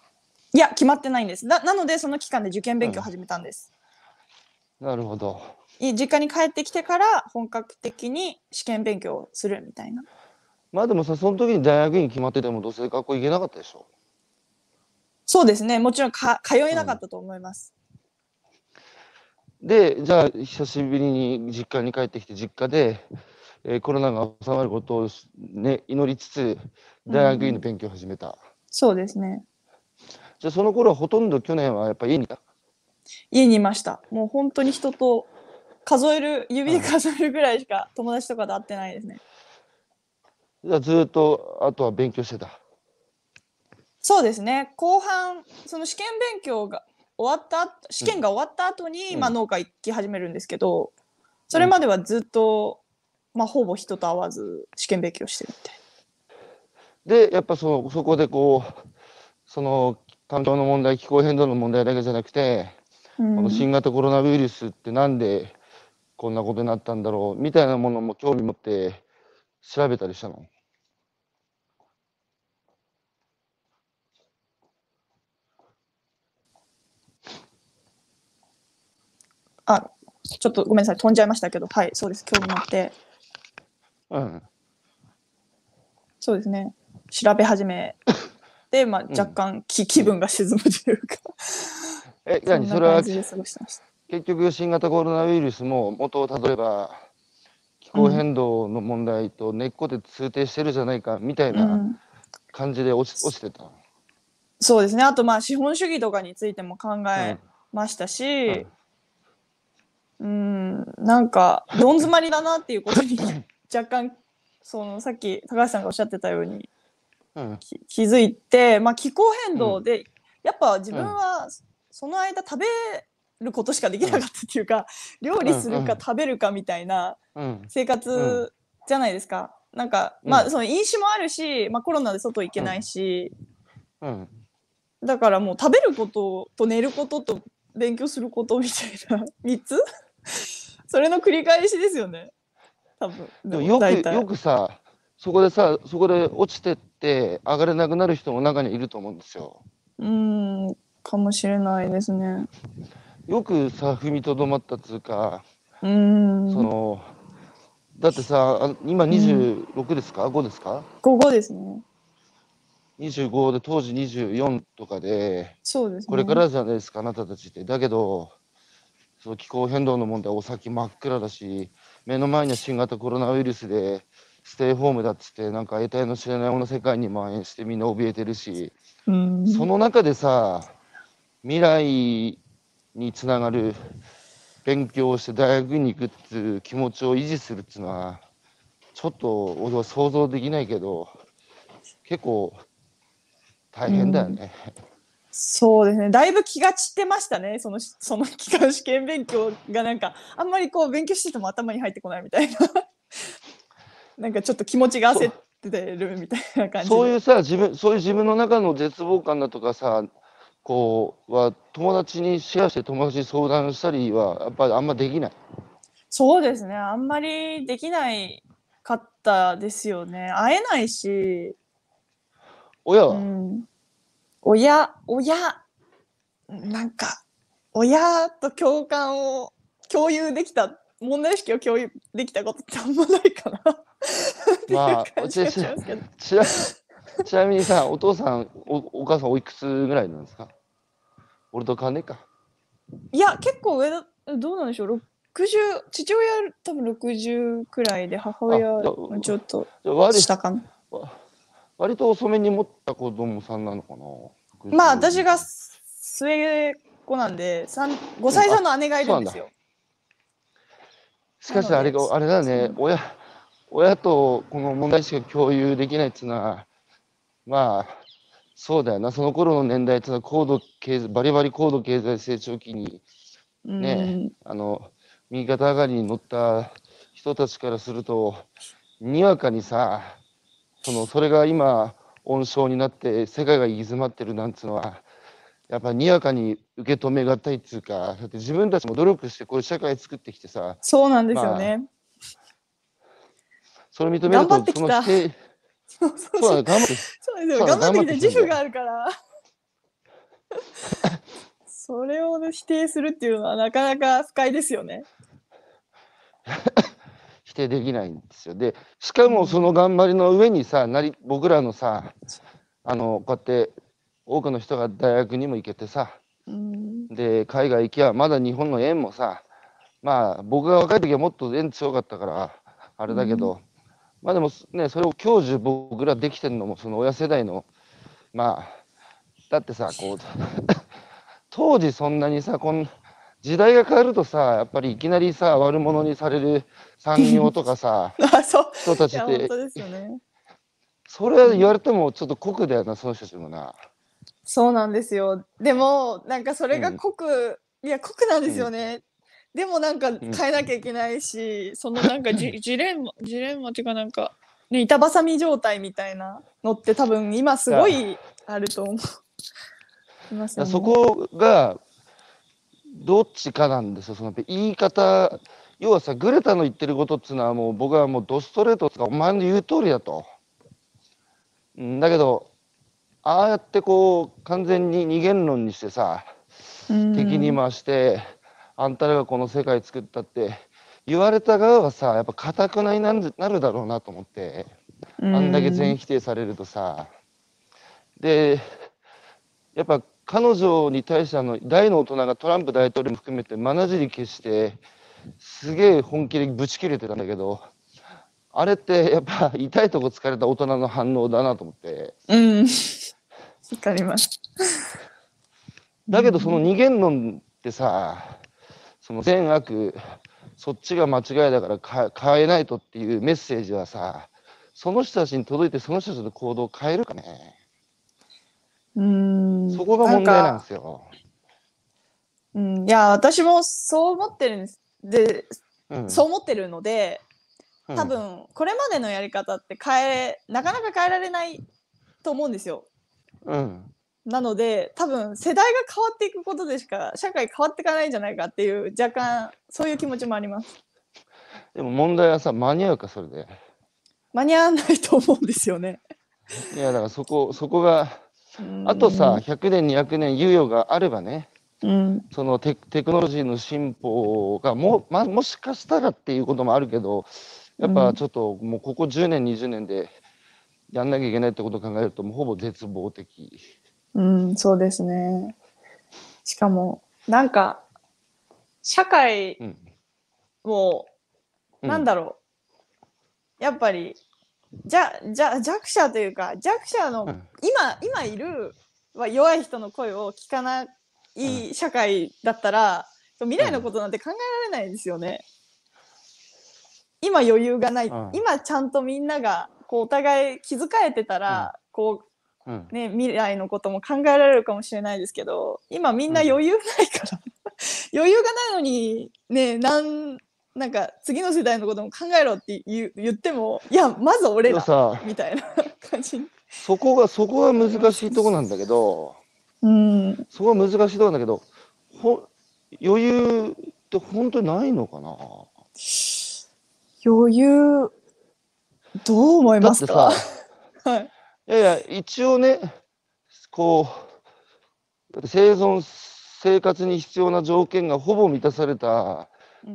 いや、決まってないんです。ななので、その期間で受験勉強を始めたんです。
なるほど。
い実家に帰ってきてから本格的に試験勉強をするみたいな。
まあでもさ、その時に大学院決まっててもどうせ学校行けなかったでしょ。
そうですね。もちろんか通えなかったと思います。
で、じゃあ久しぶりに実家に帰ってきて実家で、えーコロナが収まることを、ね、祈りつつ大学院の勉強を始めた。
そうですね。
じゃあその頃はほとんど去年はやっぱ家にいた？
家にいました。もう本当に人と数える、指で数えるぐらいしか友達とかと会ってないですね。
じゃあずっとあとは勉強してた？
そうですね。後半、その試験勉強が終わった後、試験が終わった後に、
うん
まあ農家行き始めるんですけど、それまではずっと、まあほぼ人と会わず試験勉強してるみたい
で、やっぱそのそこでこう、その環境の問題、気候変動の問題だけじゃなくて、
な。うん
この新型コロナウイルスってなんでこんなことになったんだろうみたいなものも興味持って調べたりしたの？
あ、ちょっとごめんなさい。飛んじゃいましたけど、はい、そうです。興味持って。
うん。
そうですね。調べ始めて、(laughs) まあ、
ん
若干気, (laughs) 気分が沈むというか、(laughs)
え、何それは。結局新型コロナウイルスも元をたどれば気候変動の問題と根っこで通底してるじゃないかみたいうなん感じで落ち,、落ちてた。
そうですね。あと、まあ、資本主義とかについても考えましたし、うん、なんか、どん詰まりだなっていうことに若干、その、さっき高橋さんがおっしゃってたように
うん。
き気づいて、まあ、気候変動で、やっぱ自分はその間食べることしかできなかったっていうか、料理する
うんうん。
か食べるかみたいな
うん。
生活じゃないですか。なんか、
うん。
まあ、その飲酒もあるし、まあ、コロナで外行けないし、
うん。
だからもう食べることと寝ることと勉強することみたいな3つ？(laughs) それの繰り返しですよね多分。
でもよくよくさそこでさそこで落ちてって上がれなくなる人も中にいると思うんですよ。
うーんかもしれないですね。
よくさ踏みとどまったっつうか、
うーん。
そのだってさあ今26ですか、5ですか？
午後ですね。
25で当時24とかで
そうですね。
これからじゃないですか、あなたたちって。だけどその気候変動の問題お先真っ暗だし目の前には新型コロナウイルスでステイホームだっつってなんか得体の知れないもの世界に蔓延してみんな怯えてるし、
うん
その中でさ未来につながる勉強をして大学に行くっていう気持ちを維持するっていうのはちょっと俺は想像できないけど結構大変だよね。
そうですね。だいぶ気が散ってましたね。そのその期間試験勉強がなんかあんまりこう勉強してても頭に入ってこないみたいな。(laughs) なんかちょっと気持ちが焦ってるみたいな感じで
そういうさ自分そういう自分の中の絶望感だとかさこうは友達にシェアして友達に相談したりはやっぱりあんまできない。
そうですね。あんまりできないかったですよね。会えないし、
親は、
うん、親、親、なんか、親と共感を共有できた、問題意識を共有できたことってあんまないかな。(laughs)
まあちなちなみにさお父さんおお母さんおいくつぐらいなんですか？俺と変わんねえか。
いや、結構上だ、どうなんでしょう？60、父親多分60くらいで、母親ちょっと下かな。
割と遅めに持った子供さんなのかな？
まあ私が末っ子なんで三5歳差の姉がいるんですよ。
しかしあれがあれだね。親親とこの問題しか共有できないっていうのはまあそうだよな。その頃の年代っていうのは高度経済バリバリ高度経済成長期に
うん。
ねあの右肩上がりに乗った人たちからするとにわかにさそのそれが今温床になって世界が行き詰まってるなんていうのはやっぱにやかに受け止めがたいっつうか、だって自分たちも努力してこういう社会作ってきてさ、
そうなんですよね。
それ認めると
頑張って、きた
その否定、
そうそう
そう
そう
だね、頑張って、
そうですよ。
そう
頑張ってきて
頑張ってきて
自負があるから。(laughs) それを否定するっていうのはなかなか不快ですよね。(laughs)
否定できないんですよ。で、しかもその頑張りの上にさ、なり僕らのさ、あの、こうやって多くの人が大学にも行けてさ、
うん。
で、海外行きゃ、まだ日本の円もさ、まあ、僕が若い時はもっと円強かったから、あれだけど、まあでもね、それを享受僕らできてるのも、その親世代の、まあ、だってさ、こう、(laughs) 当時そんなにさ、こん時代が変わるとさ、やっぱりいきなりさ、悪者にされる産業とかさ、(laughs)
あ、そう。
人たちって
ね。
それは言われてもちょっと酷だよな、その人たちもな。
そうなんですよ。でも、なんかそれが
うん
いや、濃くなんですよね。でもなんか変えなきゃいけないし、そのなんかジジレンマ、ジレンマっていうかなんか、ね、板挟み状態みたいなのって多分今すごいあると思う。いますよね
そこがどっちかなんですよ、その言い方、要はさ、グレタの言ってることっていうのは、もう僕はもうドストレートとか、お前の言う通りだと。うんだけど、ああやってこう、完全に二元論にしてさ、
うん
敵に回して、あんたらがこの世界作ったって、言われた側はさ、やっぱかたくなになるなるだろうなと思って。あんだけ全否定されるとさ、で、やっぱ彼女に対してあの大の大人がトランプ大統領も含めてまなじり消して、すげえ本気でぶち切れてたんだけど、あれってやっぱ痛いとこ疲れた大人の反応だなと思って、
うん。わかります。
だけどその二元論ってさ、その善悪、そっちが間違いだからか変えないとっていうメッセージはさ、その人たちに届いてその人たちの行動を変えるかね。
うん。
そこが問題なん
か
ですよ。
うん、いや、私もそう思ってるんです。で、
うん
そう思ってるので、
うん
多分これまでのやり方って変えなかなか変えられないと思うんですよ。
うん。
なので多分世代が変わっていくことでしか社会変わっていかないんじゃないかっていう若干そういう気持ちもあります。
でも問題はさ、間に合うか、それで。
間に合わないと思うんですよね。
いや、だからそこ、そこが、
うん
あとさ、100年、200年猶予があればね、
うん、
そのテテクノロジーの進歩がも,、ま、もしかしたらっていうこともあるけど、やっ
うん
ぱちょっともうここ10年、20年でやんなきゃいけないってことを考えると、もうほぼ絶望的。
うん、そうですね。しかもなんか社会
うん。
も
う
なんだろう、やっぱりじゃじゃ弱者というか弱者の、
うん。
今今いるは弱い人の声を聞かない社会だったら、未来のことなんて考えられないですよね。今余裕がない、
うん。
今ちゃんとみんながこうお互い気遣えてたら、こ
うん。
うね未来のことも考えられるかもしれないですけど今みんな余裕ないから、(laughs) 余裕がないのにねなんなんか次の世代のことも考えろって言う言ってもいやまず俺らみたいな感じ。
そこが、そこが難しいとこなんだけど、
うん、
そこが難しいとこなんだけど、ほ余裕って本当にないのかな？
余裕どう思いますか？
さ、(laughs)
はい、
いやいや、一応ね、こう、生存、生活に必要な条件がほぼ満たされた
うん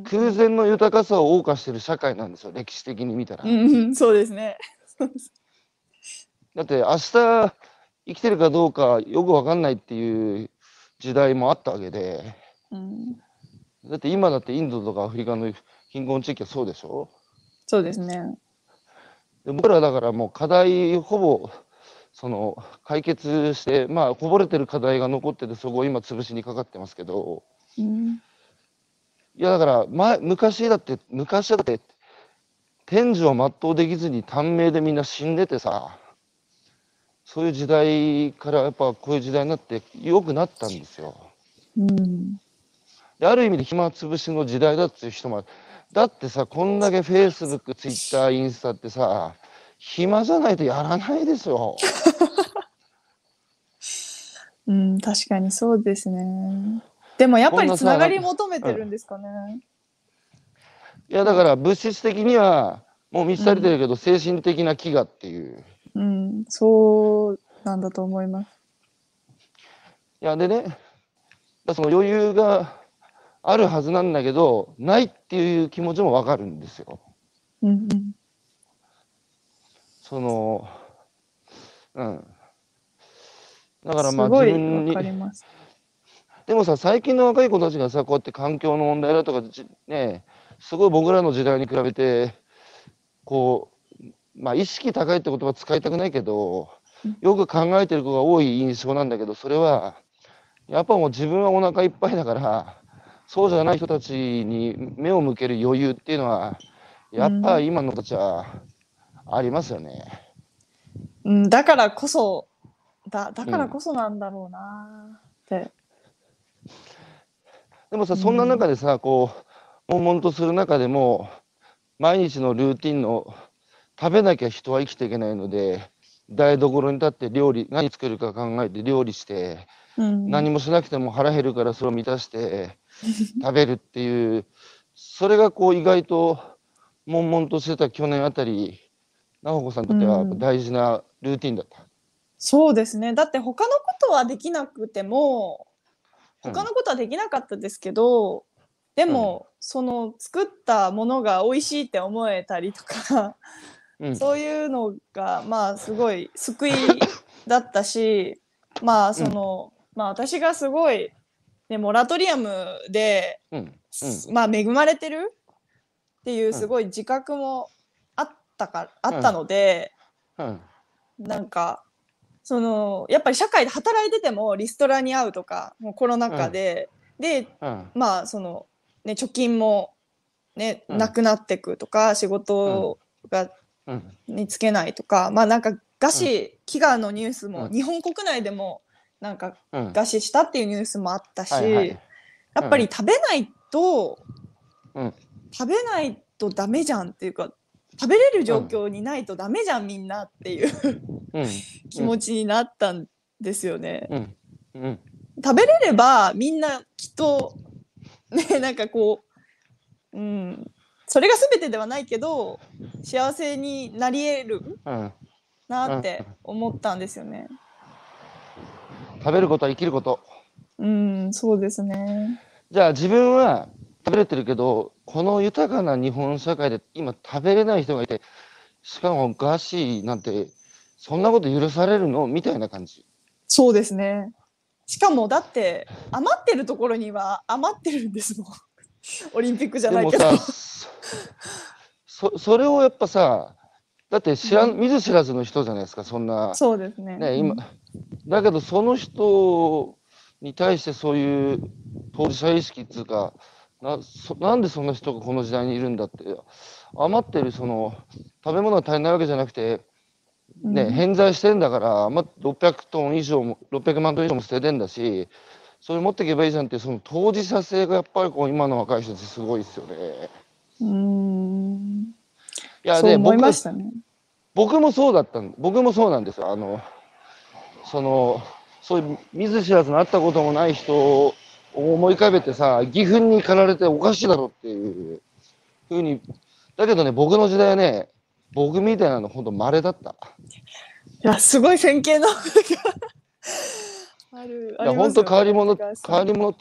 空前の豊かさを謳歌してる社会なんですよ、歴史的に見たら。
うん、そうですね。(laughs)
だって明日生きてるかどうかよくわかんないっていう時代もあったわけで、
うん、
だって今だってインドとかアフリカの貧困地域はそうでしょ？
そうですね。
で僕らだからもう課題ほぼその解決してまあこぼれてる課題が残っててそこを今潰しにかかってますけど
うん、
いやだから前昔だって昔だって天寿を全うできずに短命でみんな死んでてさそういう時代からやっぱこういう時代になって良くなったんですよ。
うん、
である意味で暇つぶしの時代だっていう人もだってさこんだけフェイスブックツイッターインスタってさ暇じゃないとやらないですよ。(laughs)
うん、確かにそうですね。でもやっぱりつながり求めてるんですかね。
いやだから物質的にはもう満ち足りてるけど、精神的な飢餓っていう。
うん、そうなんだと思います。
いやでね、その余裕があるはずなんだけど、ないっていう気持ちもわかるんですよ。
うんうん。
その、うん。だ
だ
からまあ
すごい
自分に
わか、ります。
でもさ、最近の若い子たちがさ、こうやって環境の問題だとか、じね、すごい僕らの時代に比べて、こう、まあ意識高いって言葉使いたくないけど
うん、
よく考えてる子が多い印象なんだけど、それは、やっぱもう自分はお腹いっぱいだから、そうじゃない人たちに目を向ける余裕っていうのは、やっぱ今の子たちはありますよね。
うん、だからこそ、だだからこそなんだろうなって。
でもさ、
うん
そんな中でさ、こう、悶々とする中でも、毎日のルーティンの、食べなきゃ人は生きていけないので、台所に立って料理、何作るか考えて料理して、
うん、
何もしなくても腹減るからそれを満たして食べるっていう、それがこう意外と悶々としてた去年あたり、直子さんにとっては
うん
大事なルーティンだった？
そうですね。だって他のことはできなくても、
うん
他のことはできなかったですけど、でも、その作ったものが美味しいって思えたりとか、
うん。
そういうのがまあすごい救い (laughs) だったし、まあその、まあ私がすごい、ね、モラトリアムで、
うん。
まあ恵まれてるっていうすごい自覚もあったか、あったので、
うん。
なんかそのやっぱり社会で働いててもリストラに遭うとかもうコロナ禍で、で
うん。
まあそのね貯金もね、
うん
なくなってくとか仕事が
うん。
につけないとか、まあなんか餓死、飢餓のニュースも、
うん
日本国内でもなんか
うん。
餓死したっていうニュースもあったし、
はいはい
やっぱり食べないと、
うん
食べないとダメじゃんっていうか食べれる状況にないとダメじゃんみんなっていう
うん。
気持ちになったんですよね。
うん。うん。
食べれればみんなきっとね (laughs) なんかこう、うん、それが全てではないけど幸せになり得る
うん。
なって思ったんですよね。
食べることは生きること。
うん、そうですね。
じゃあ自分は食べれてるけど、この豊かな日本社会で今食べれない人がいて、しかも餓死なんて、そんなこと許されるの？みたいな感じ。
そうですね。しかもだって余ってるところには余ってるんですもん。(laughs) オリンピックじゃないけど。
さ、そ (laughs) それをやっぱさ、だって知らん、見ず知らずの人じゃないですか、そんな。
そうですね。
ね、今、だけどその人に対してそういう当事者意識っていうか、なそなんでそんな人がこの時代にいるんだって、余ってるその食べ物が足りないわけじゃなくて、ね、
うん
偏在してんだから、余っ600トン以上も、600万トン以上も捨ててんだし、それ持っていけばいいじゃんってその当事者性がやっぱりこう今の若い人たちすごいですよね。
うん。
いや、で、
そう思い
僕。僕もそうだったん僕もそうなんですよ。あの、その、そういう見ず知らずの会ったこともない人を思い浮かべてさ、義憤に駆られておかしいだろっていうふうに、だけどね、僕の時代はね、僕みたいなの本当稀だった。
いや、すごい先見の (laughs) ある。
いや、本当変わり者、変わ
り。
り者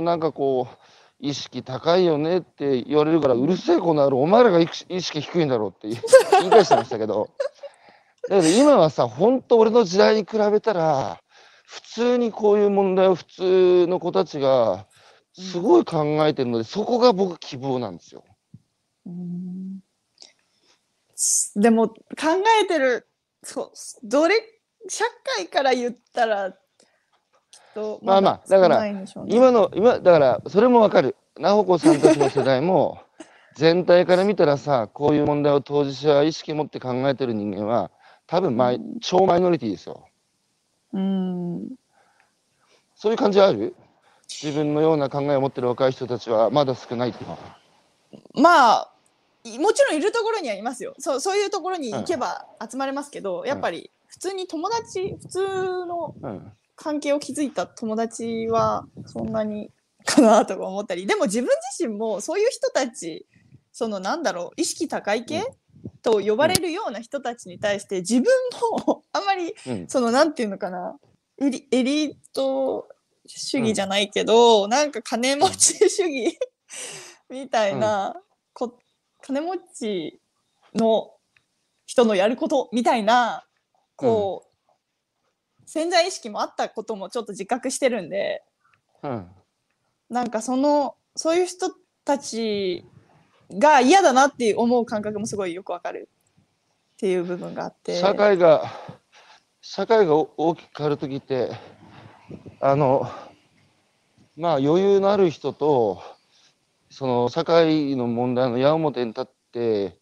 なんかこう、意識高いよねって言われるから、うるせえこの野郎、お前らが意識低いんだろうって言い言い返してましたけど、(laughs) だけど今はさ、本当俺の時代に比べたら、普通にこういう問題を普通の子たちが、すごい考えてるので、そこが僕希望なんですよ。
うんでも考えてるそうどれ社会から言ったらきっと
まあまあだから今の、今、だから、それもわかる。直子さんたちの世代も、(laughs) 全体から見たらさ、こういう問題を当事者意識持って考えてる人間は、多分マイ、超マイノリティですよ。
うん
そういう感じはある？自分のような考えを持ってる若い人たちはまだ少ないっていうのは。
まあいもちろんいるところにはいますよ。そうそういうところに行けば集まれますけど、やっぱり普通に友達普通の
うん。
関係を築いた友達はそんなにかなとか思ったりでも自分自身もそういう人たちそのなんだろう意識高い系、と呼ばれるような人たちに対して自分もあんまり
うん。
そのなんていうのかなエリエリート主義じゃないけど、なんか金持ち主義みたいな、こ金持ちの人のやることみたいなこう、潜在意識もあったこともちょっと自覚してるんで
うん
なんかそのそういう人たちが嫌だなって思う感覚もすごいよくわかるっていう部分があって。
社会が社会が大きく変わる時ってあのまあ余裕のある人とその社会の問題の矢面に立って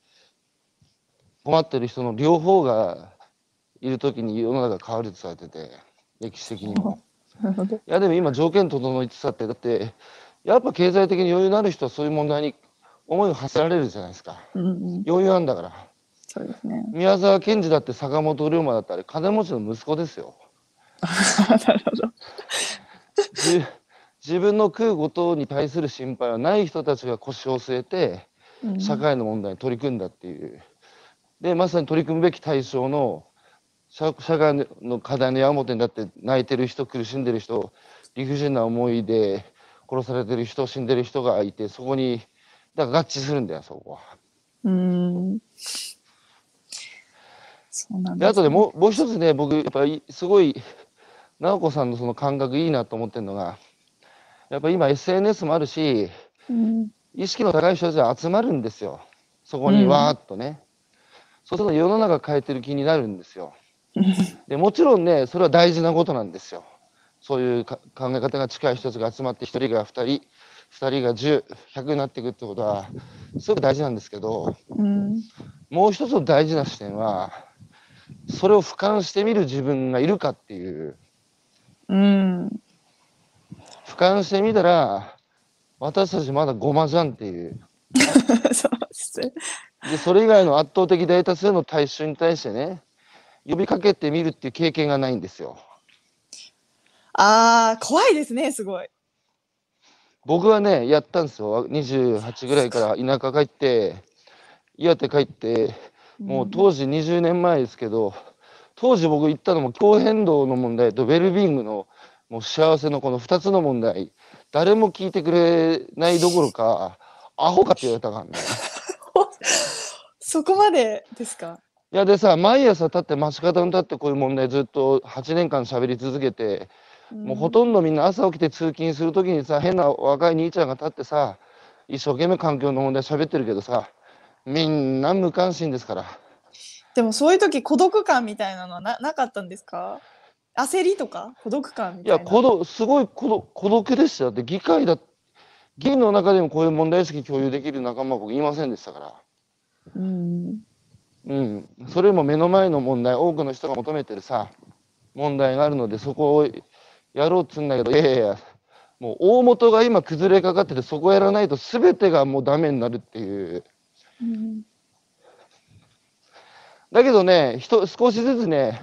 困ってる人の両方がいる時に世の中が変わるとされてて歴史的にも。(laughs) いやでも今条件整いつつあってだってやっぱ経済的に余裕のある人はそういう問題に思いを馳せられるじゃないですか
うんうん、
余裕あんだから
そうですね。
宮沢賢治だって坂本龍馬だったら金持ちの息子ですよ
なるほど。
じ自分の食うことに対する心配はない人たちが腰を据えて
うん
社会の問題に取り組んだっていうでまさに取り組むべき対象の社社会の課題の矢面になって泣いてる人苦しんでる人理不尽な思いで殺されてる人死んでる人がいてそこにだから合致するんだよそこは。
うん。そうなん
であとで
う。
もうもう一つね僕やっぱりすごい直子さんのその感覚いいなと思ってるのがやっぱ今 SNS もあるし
うん。
意識の高い人たちが集まるんですよそこに
うん
わーっとね、そうすると世の中変えてる気になるんですよ (laughs) でもちろんねそれは大事なことなんですよそういうか考え方が近い人たちが集まって1人が2人2人が10100になっていくってことはすごく大事なんですけど
うん。
もう一つの大事な視点はそれを俯瞰してみる自分がいるかっていう
うん。
俯瞰してみたら私たちまだゴマじゃんっていう。(laughs)
そうです。ね。
でそれ以外の圧倒的大多数の大衆に対してね呼びかけてみるっていう経験がないんですよ。
ああ、怖いですね、すごい。
僕はねやったんですよ。28ぐらいから田舎帰って岩手帰ってもう当時20年前ですけど当時僕言ったのも気候変動の問題とウェルビーイングのもう幸せのこの2つの問題誰も聞いてくれないどころかアホかって言われたからね。
そこまでですか？
いやでさ毎朝立って街角に立ってこういう問題ずっと8年間喋り続けてもうほとんどみんな朝起きて通勤するときにさ変な若い兄ちゃんが立ってさ一生懸命環境の問題喋ってるけどさみんな無関心ですから。
でもそういう時孤独感みたいなのはななかったんですか？焦りとか孤独感み
い
たいな。
や孤独すごい孤独孤独でしたよ。で議会だ議員の中でもこういう問題意識共有できる仲間は僕いませんでしたから。
うん。
うん。それも目の前の問題多くの人が求めてるさ問題があるのでそこをやろうっつうんだけどいやいやいやもう大元が今崩れかかっててそこやらないと全てがもうダメになるっていう。
うん。
だけどね人少しずつね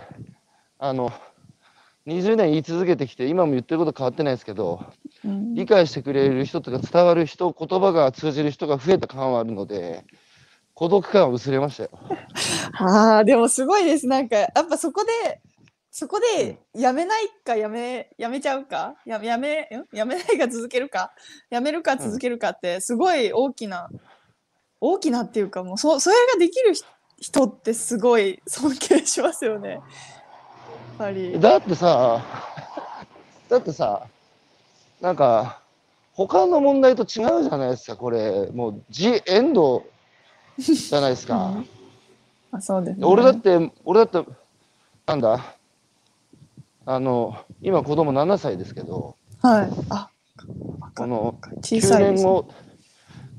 あの20年言い続けてきて今も言ってること変わってないですけど
うん。
理解してくれる人とか伝わる人言葉が通じる人が増えた感はあるので孤独感は薄れましたよ。
ああでもすごいです。なんかやっぱそこでそこでやめないかやめやめちゃうか？ややめん？やめないか続けるか？やめるか続けるかってすごい大きな、大きなっていうかもうそそれができる人人ってすごい尊敬しますよねぱり。
だってさ (laughs) だってさなんか他の問題と違うじゃないですかこれ。もうジエンドじゃないですか。(laughs)
うん。あそうです、ね、
俺だって俺だってなんだ？あの今子供7歳ですけど。
はい。あ
この
小
9
さいです、ね、
年後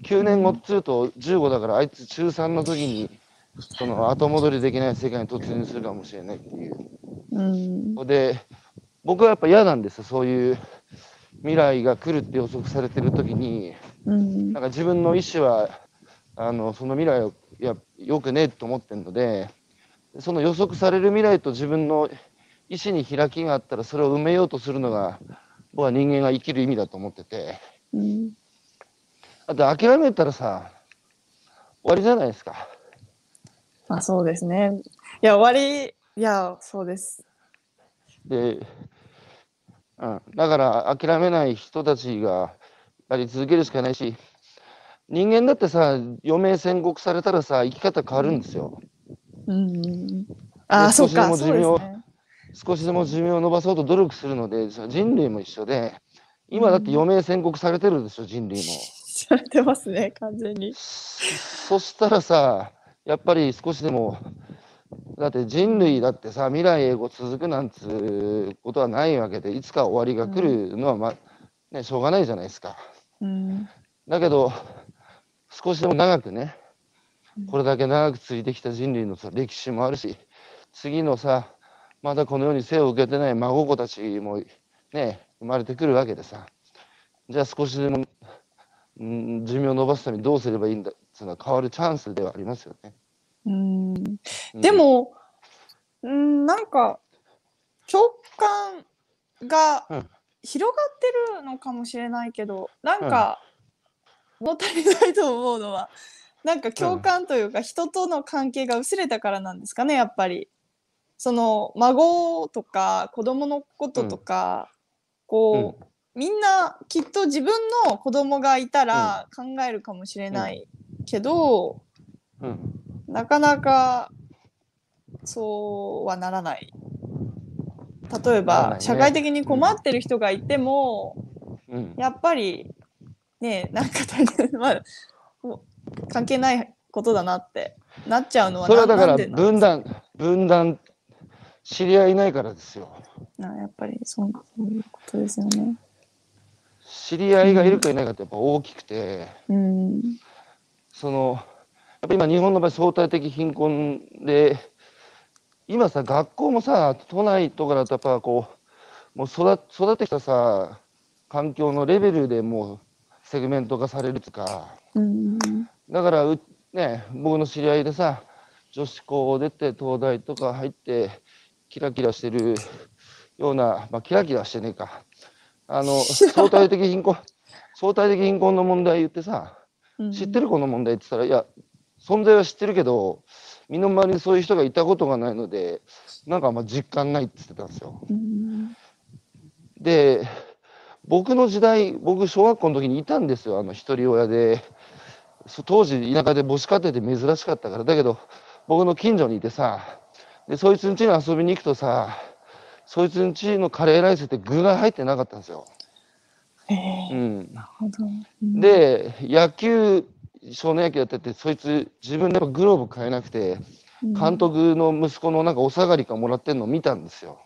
9年後っつうと15だからあいつ中3の時にその後戻りできない世界に突入するかもしれないっていう。
うん。
で僕はやっぱ嫌なんですよ。そういう未来が来るって予測されてる時に
うん。
なんか自分の意思はあのその未来をいやよくねえと思ってるのでその予測される未来と自分の意志に開きがあったらそれを埋めようとするのが僕は人間が生きる意味だと思ってて。
うん。
だって諦めたらさ終わりじゃないですか。
まあそうですね。いや、終わり、いや、そうです。
で、うん、だから諦めない人たちがやり続けるしかないし人間だってさ余命宣告されたらさ生き方変わるんですよ
うんうんうん。ああ、そうか、
少しでも
そうです
寿命
ね。
少しでも寿命を伸ばそうと努力するのでさ人類も一緒で今だって余命宣告されてるでしょ人類も。(laughs)
されてますね、完全に。
そしたらさ、やっぱり少しでも、だって人類だってさ、未来永劫続くなんつうことはないわけで、いつか終わりが来るのは、まね、しょうがないじゃないですか。
うん。
だけど、少しでも長くね、これだけ長く続いてきた人類のさ歴史もあるし、次のさ、まだこの世に生を受けてない孫子たちもね、生まれてくるわけでさ、じゃあ少しでも、うん、寿命を伸ばすためにどうすればいいんだっていうのは変わるチャンスではありますよね。
うん。
うん
で、も、うん、なんか、共感が
うん
広がってるのかもしれないけど、なんか、物足りないと思うのは、なんか共感というか、人との関係が薄れたからなんですかね、やっぱり。その、孫とか子供のこととか、こう、みんなきっと自分の子供がいたら考えるかもしれないけど、
うんうん
なかなかそうはならない。例えば、
ね
社会的に困ってる人がいても、
うん
やっぱりねなんか大変まあ関係ないことだなってなっちゃうのは
それはだから分断、分断、知り合いいないからですよ。
なやっぱりそういうことですよね。
知り合いがいるかいないかってやっぱ大きくて、
うん。
そのやっぱ今日本の場合相対的貧困で今さ学校もさ都内とかだとやっぱこうもう育育ってきたさ環境のレベルでもうセグメント化されるとか
うん。
だからうね僕の知り合いでさ女子校を出て東大とか入ってキラキラしてるような、まあ、キラキラしてねえかあの相対的貧困相対的貧困の問題言ってさ
うん
知ってるこの問題って言ったら、いや、存在は知ってるけど、身の回りにそういう人がいたことがないので、なんかあんま実感ないって言ってたんですよ。
うん。
で、僕の時代、僕、小学校の時にいたんですよ、あの、一人親で。そ当時、田舎で母子家庭で珍しかったから、だけど、僕の近所にいてさ、で、そいつん家に遊びに行くとさ、そいつん家のカレーライスって具が入ってなかったんですよ。
ええ
うん。
なるほど。うん、
で、野球、少年野球やってて、そいつ、自分でグローブ買えなくて、
うん
監督の息子のなんかお下がりかもらってんのを見たんですよ。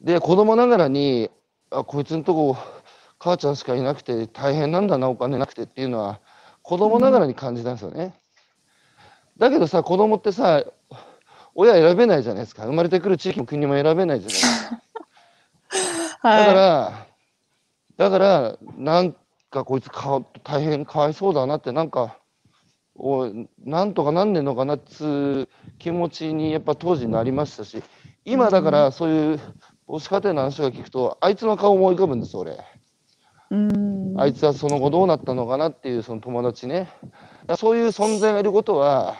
で、子供ながらに、あ、こいつんとこ、母ちゃんしかいなくて大変なんだな、お金なくてっていうのは、子供ながらに感じたんですよね。だけどさ、子供ってさ、親選べないじゃないですか。生まれてくる地域も国も選べないじゃないですか。(laughs)
はい、
だから、だから、なんかこいつか大変かわいそうだなって、なんか、おいなんとかなんねんのかなっつう気持ちにやっぱ当時なりましたし、今だからそういう母子家庭の話が聞くと、あいつの顔思い浮かぶんです、俺。
うん。
あいつはその後どうなったのかなっていうその友達ね。そういう存在がいることは、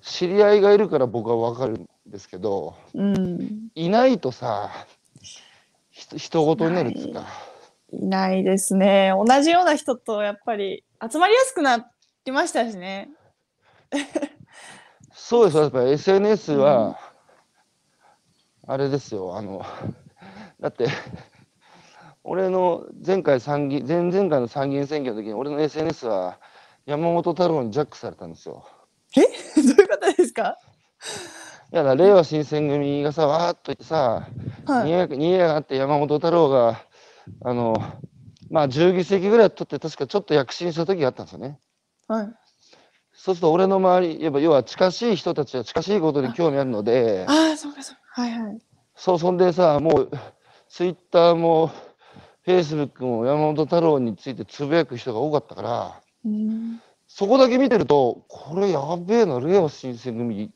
知り合いがいるから僕はわかるんですけど、
うん。
いないとさ、ひ人事になるっつうか。
いないですね。同じような人とやっぱり集まりやすくなりましたしね。
そうです、やっぱり SNS は、あれですよ、あの、だって、俺の前回参議、前々回の参議院選挙の時に、俺の SNS は山本太郎にジャックされたんですよ。(laughs)
どういうことですか？
いやだ、令和新選組がさ、わーっと言ってさ、
はい。
逃げ逃げやがって山本太郎が、あの、まあ10議席ぐらい取って、確かちょっと躍進した時があったんですよね。
はい。
そうすると俺の周り、やっぱ要は近しい人たちは近しいことに興味あるので、
ああ、そうかそうか。はいはい。
そう、そんでさ、もう、ツイッターも、フェイスブックも山本太郎についてつぶやく人が多かったから、
うん。
そこだけ見てると、これやべえな、令和新選組、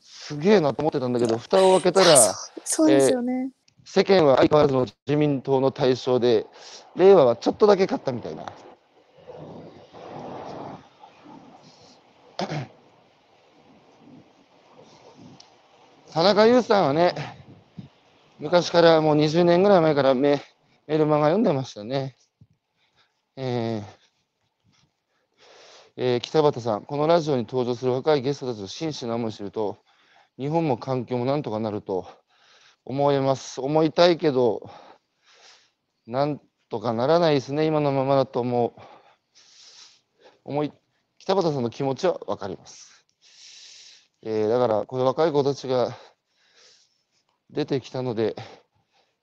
すげえなと思ってたんだけど、蓋を開けたら、
そ (laughs) うそうですよね。
世間は相変わらずの自民党の対象で、令和はちょっとだけ勝ったみたいな。(coughs) 田中優さんはね、昔からもう20年ぐらい前からメメルマガ読んでましたね。えーえー北畑さん、このラジオに登場する若いゲストたちの真摯な思いを知ると、日本も環境もなんとかなると思います。思いたいけど、なんとかならないですね、今のままだと思う。思い、北畑さんの気持ちはわかります。えーだから、これ若い子たちが出てきたので、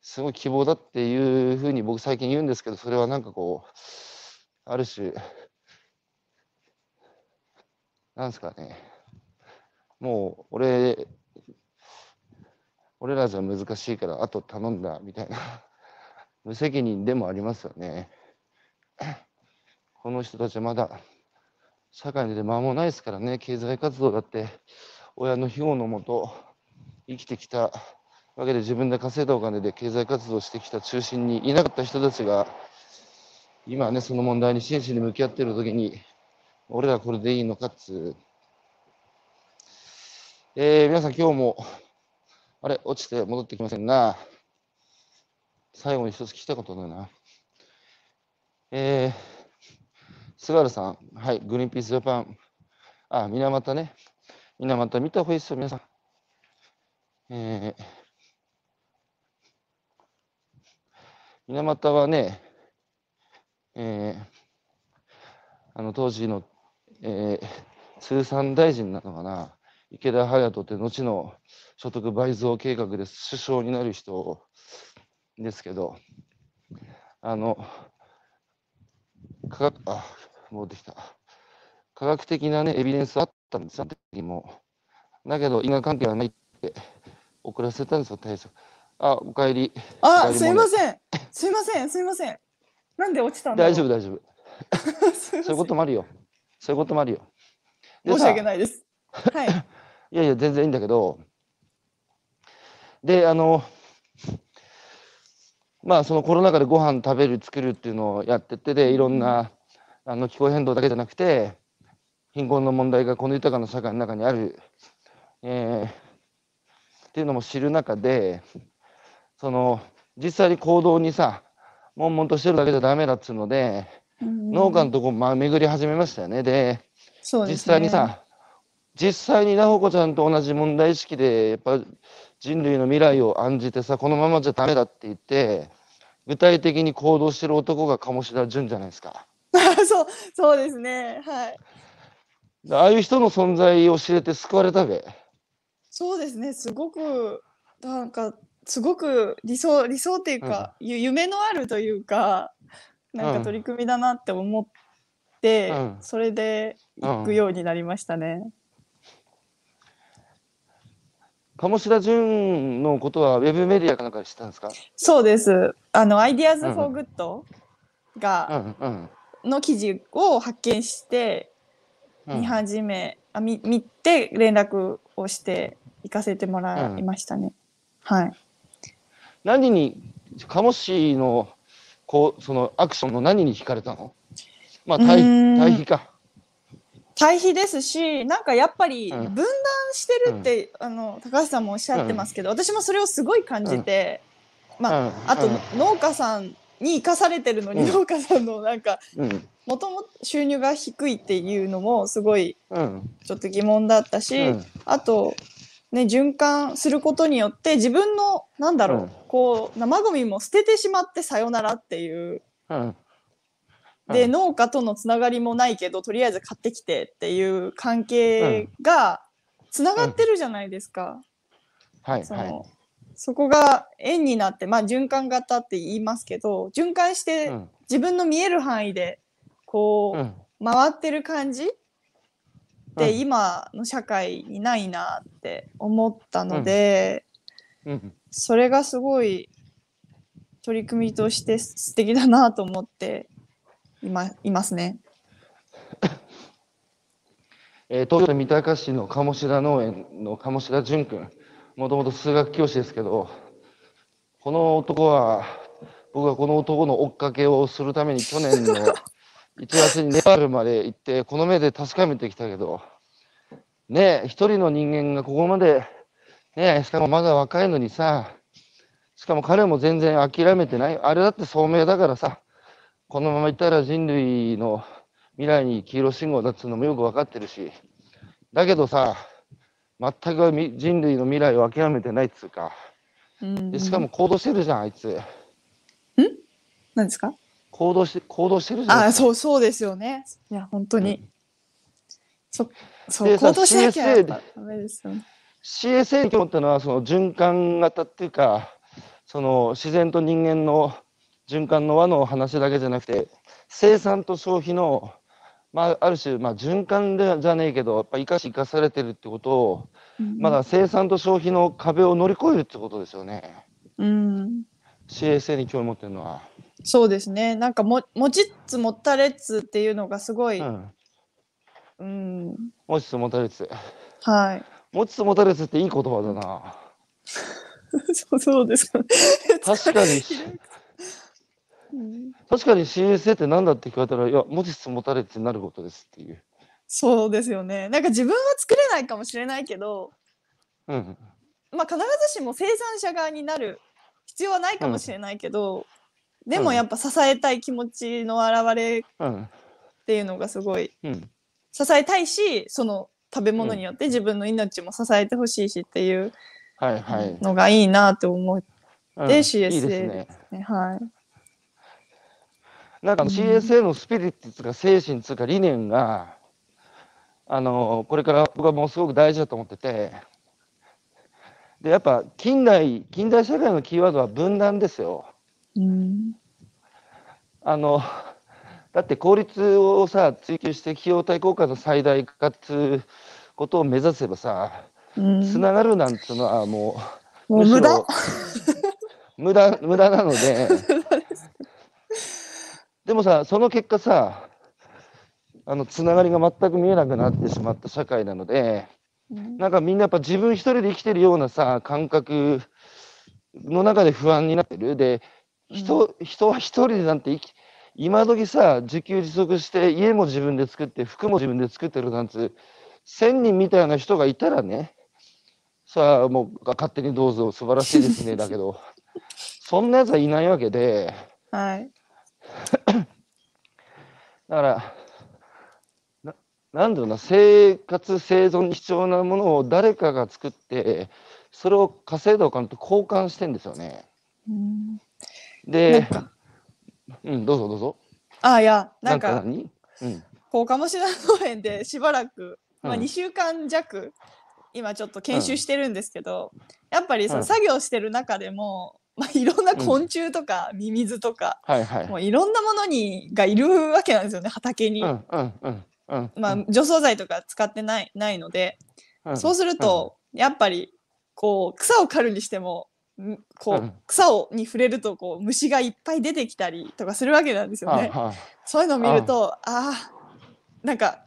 すごい希望だっていうふうに僕最近言うんですけど、それはなんかこう、ある種、なんですかね、もう俺、俺らじゃ難しいから、あと頼んだみたいな、(laughs) 無責任でもありますよね。(laughs) この人たちはまだ社会に出て間もないですからね、経済活動だって、親の庇護のもと生きてきたわけで自分で稼いだお金で経済活動してきた中心にいなかった人たちが、今ね、その問題に真摯に向き合っているときに、俺らこれでいいのかっつう。えー、皆さん今日も、あれ、落ちて戻ってきませんな。最後に一つ聞きたことないな。えー、菅原さん、はい、グリーンピースジャパン、あ、水俣ね。水俣見た方がいいですよ、皆さん。えー、水俣はね、えー、あの当時の、えー、通産大臣なのかな、池田隼人って後の所得倍増計画で首相になる人ですけど、あの、科学、あ、戻ってきた。科学的なね、エビデンスあったんですよ、あの時も。だけど、因果関係はないって遅らせたんですよ、対策。あ、おかえり。
あ、すいま
ん。
せん。すいません。すいません。なんで落ちたん
大丈夫、大丈夫。(laughs) そういうこともあるよ。そういうこともあるよ。で
申し
さ
訳ないです。はい。(laughs)
いやいや、全然いいんだけど、で、あの、まあ、そのコロナ禍でご飯食べる、作るっていうのをやってて、で、いろんな、あの、気候変動だけじゃなくて、貧困の問題がこの豊かな社会の中にある、えーっていうのも知る中で、その、実際に行動にさ、悶々としてるだけじゃダメだっつうので、農家のとこ、まあ、巡り始めましたよね。で、
ですね
実際にさ、実際に奈穂子ちゃんと同じ問題意識で、やっぱ人類の未来を案じてさ、このままじゃダメだって言って、具体的に行動してる男が鴨志田純じゃないですか。(laughs)
そう、そうですね。はい。
でああいう人の存在を知れて救われたべ。
そうですね。すごく、なんか、すごく理想、理想っていうか、ゆ夢のあるというか、なん
うん
か取り組みだなって思って、
うん
それで行くようになりましたね。
鴨志田純のことはウェブメディアかなんかで知ったんですか？
そうです。あの、Ideas
うん
for Good
う
が、
んうん。
の記事を発見して、
うん
見始め、あ見見て連絡をして行かせてもらいましたね。はい。
何に、鴨志の、こう、そのアクションの何に惹かれたの？まあ、対対比か。
対比ですし、なんかやっぱり
うん。
分断してるって、あの高橋さんもおっしゃってますけど、私もそれをすごい感じて、まあ、
うん。
あと、
うん。
農家さんに生かされてるのに、
うん。
農家さんのなんか
うん。
もともと収入が低いっていうのもすごい
うん。
ちょっと疑問だったし、
うん。
あと、ね、循環することによって自分のなんだろう、
うん。
こう生ゴミも捨ててしまってさよならっていう
うん。
で、
うん
農家とのつながりもないけどとりあえず買ってきてっていう関係がつながってるじゃないですか。
はい、
その
はい。
そこが円になって、まあ、循環型って言いますけど循環して
うん
自分の見える範囲でこう、
うん。
回ってる感じって
うん
今の社会にないなって思ったので、
うん。
それがすごい取り組みとして素敵だなと思っていまいますね。(laughs)
えー東京都三鷹市の鴨志田農園の鴨志田淳君、もともと数学教師ですけど、この男は、僕はこの男の追っかけをするために去年の (laughs) 1月にネパールまで行って、この目で確かめてきたけど、ねえ、一人の人間がここまで、ねえ、しかもまだ若いのにさ、しかも彼も全然諦めてない。あれだって聡明だからさ、このままいったら人類の未来に黄色信号だっつうのもよくわかってるし、だけどさ、全くみ人類の未来を諦めてないっつうか、
うん。
でしかも行動してるじゃん、あいつ。
何ですか？
行動し行動してるじゃん。
あそうそうですよね。いや本当に、そそう行動しなきゃダメですよね。
CSA に興味持ったのは、その循環型っていうか、その自然と人間の循環の輪の話だけじゃなくて、生産と消費の、まあ、ある種、まあ、循環でじゃねえけど、やっぱ生かし生かされてるってことを、まだ生産と消費の壁を乗り越えるってことですよね。
うん、
CSA に興味持ってるのは。
そうですねなんかも持ちつ持たれつっていうのがすごい、
うん。
うん、
持ちつ持たれつ。
はい
持ちつ持たれつっていい言葉だな。(laughs)
そうそうですか、
確かに、(laughs)
うん
確かに CSA って何だって聞かれたら、いや、持ちつ持たれつになることですっていう。
そうですよねなんか自分は作れないかもしれないけど
うん。
まあ必ずしも生産者側になる必要はないかもしれないけど、でも
うん
やっぱ支えたい気持ちの表れっ
うん。
ていうのがすごい
うん。
支えたいしその食べ物によって自分の命も支えてほしいしっていう。のがいいなと思って、
うん
CSA
いいです
で
ね。
すね。はい。
なんか CSA のスピリッツつうか精神つうか理念が、あの、これから僕はもうすごく大事だと思ってて、で、やっぱ近代、近代社会のキーワードは分断ですよ。
うん。
あの、だって効率をさ、追求して費用対効果の最大化っつうことを目指せばさ、
うん、
つながるなんていうのはもう、
無駄。
無駄、無駄なので、(laughs) でもさ、その結果さ、あの、つながりが全く見えなくなってしまった社会なので、
うん
なんかみんなやっぱ自分一人で生きてるようなさ、感覚の中で不安になってる。で、人、人は一人でなんて生き、今時さ、自給自足して家も自分で作って服も自分で作ってるなんつう、千人みたいな人がいたらね、さあもう勝手にどうぞ素晴らしいですね、だけど、(laughs) そんなやつはいないわけで、
はい。(coughs)
だから、ななんだろうな、生活、生存に必要なものを誰かが作って、それを稼いだお金と交換してんですよね。
うん、
で、うん、どうぞどうぞ。
あいやなんか。
何？うん。
こう鴨志田農園でしばらく、まあ、
うん。
2週間弱今ちょっと研修してるんですけど、やっぱりその
うん。
作業してる中でも、まあ、いろんな昆虫とかミミズとか、
はいはい。
もういろんなものにがいるわけなんですよね畑に。
うんうんうんうん。
まあ、除草剤とか使ってないないので、
うん
そうすると、やっぱりこう草を刈るにしてもんこう、
うん
草をに触れるとこう虫がいっぱい出てきたりとかするわけなんですよね。そういうのを見るとああーなんか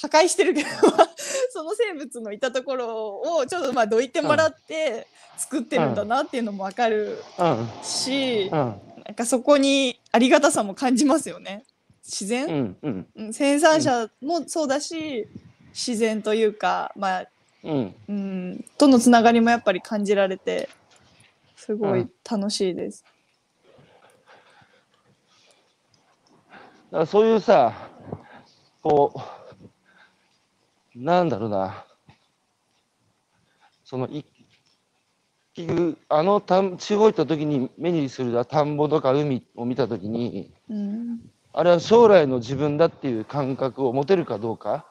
破壊してるけど (laughs) その生物のいたところをちょっとまあどいてもらって作ってるんだなっていうのもわかる
あ
し、
うんうん
なんかそこにありがたさも感じますよね。自然、
うんうん
うん生産者もそうだし、自然というか、まあ
うん。
うん、とのつながりもやっぱり感じられてすごい楽しいです。
だからそういうさ、こう、なんだろうな、その、い結局、あの田ん地方行った時に目にする田んぼとか海を見た時に、
うん。
あれは将来の自分だっていう感覚を持てるかどうか。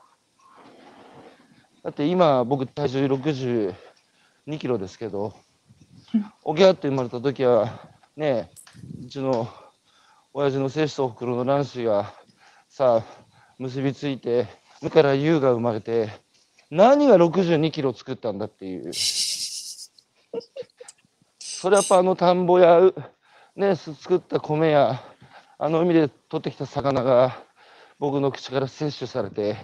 だって今、僕体重62キロですけど、おぎゃって生まれた時は、ねえ、うちの親父の精子とおふくろの卵子がさあ、結びついて、無から優が生まれて、何が62キロ作ったんだっていう。(laughs) それはやっぱあの田んぼや、ね、す作った米や、あの海で取ってきた魚が僕の口から摂取されて、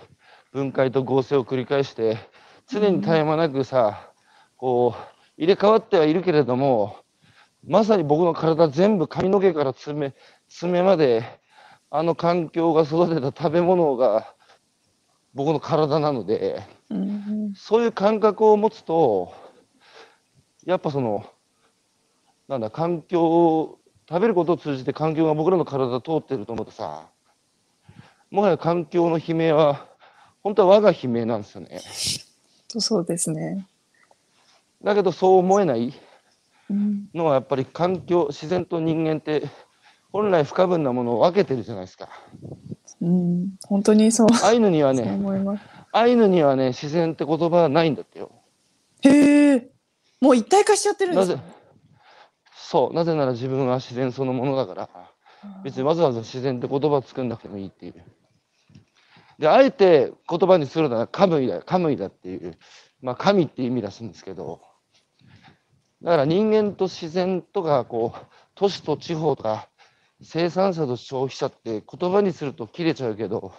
分解と合成を繰り返して、常に絶え間なくさ、こう、入れ替わってはいるけれども、まさに僕の体全部髪の毛から爪、爪まで、あの環境が育てた食べ物が僕の体なので、
うん
そういう感覚を持つと、やっぱその、なんだ、環境を、食べることを通じて環境が僕らの体を通ってると思うとさ、もはや環境の悲鳴は、本当は我が悲鳴なんですよね。
とそうですね。
だけどそう思えない
うん
のはやっぱり環境、自然と人間って、本来不可分なものを分けてるじゃないですか。
うん、本当にそう、
アイヌにはね。アイヌにはね、自然って言葉はないんだってよ。
へえ、もう一体化しちゃってるんで
なぜ？
すか。
そう、なぜなら自分は自然そのものだから、別にわざわざ自然って言葉を作んなくてもいいっていう。で、あえて言葉にするならカムイだ、カムイだっていう、まあ神っていう意味らしいんですけど、だから人間と自然とか、こう、都市と地方とか、生産者と消費者って言葉にすると切れちゃうけど、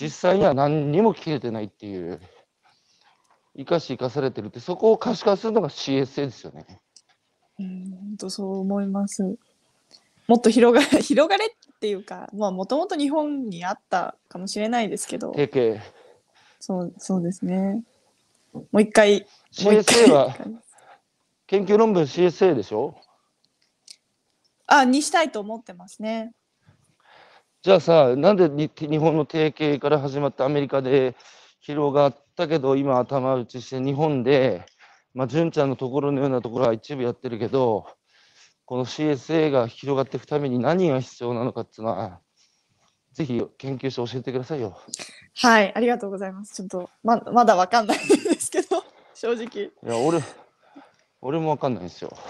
実際には何にも切れてないっていう、生かし生かされてるって、そこを可視化するのが CSA ですよね。
うん、本当そう思います。もっと広がれ、(laughs) 広がれっていうか、まあ、もともと日本にあったかもしれないですけど。そう、そうですね。もう一回、もう一
CSA は
回。(laughs)
研究論文 CSA でしょ？
あ、にしたいと思ってますね。
じゃあさ、なんでに日本の定型から始まってアメリカで広がったけど、今頭打ちして日本で、まあ、純ちゃんのところのようなところは一部やってるけど、この CSA が広がっていくために何が必要なのかっていうのは、ぜひ研究して教えてくださいよ。
はい、ありがとうございます。ちょっと、ままだわかんないですけど、正直。
いや、俺、俺もわかんないんですよ。(laughs)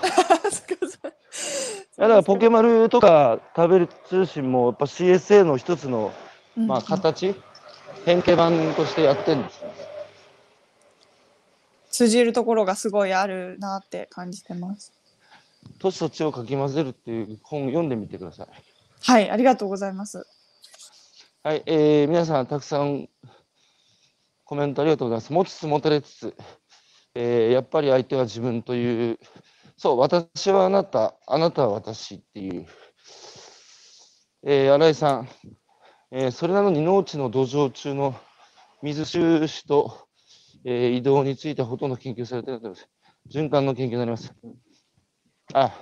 いやだからポケマルとか食べる通信もやっぱ CSA の一つの、まあ、
うん
形、変形版としてやってるんですよ。
通じるところがすごいあるなって感じてます。
都市と地をかき混ぜるっていう本を読んでみてください。
はい、ありがとうございます。
はい、えー皆さんたくさんコメントありがとうございます。持ちつ持たれつつ、えーやっぱり相手は自分という、そう、私はあなた、あなたは私っていう、えー新井さん、えーそれなのに農地の土壌中の水収支と、えー移動についてほとんど研究されていると思います。循環の研究になります。あ、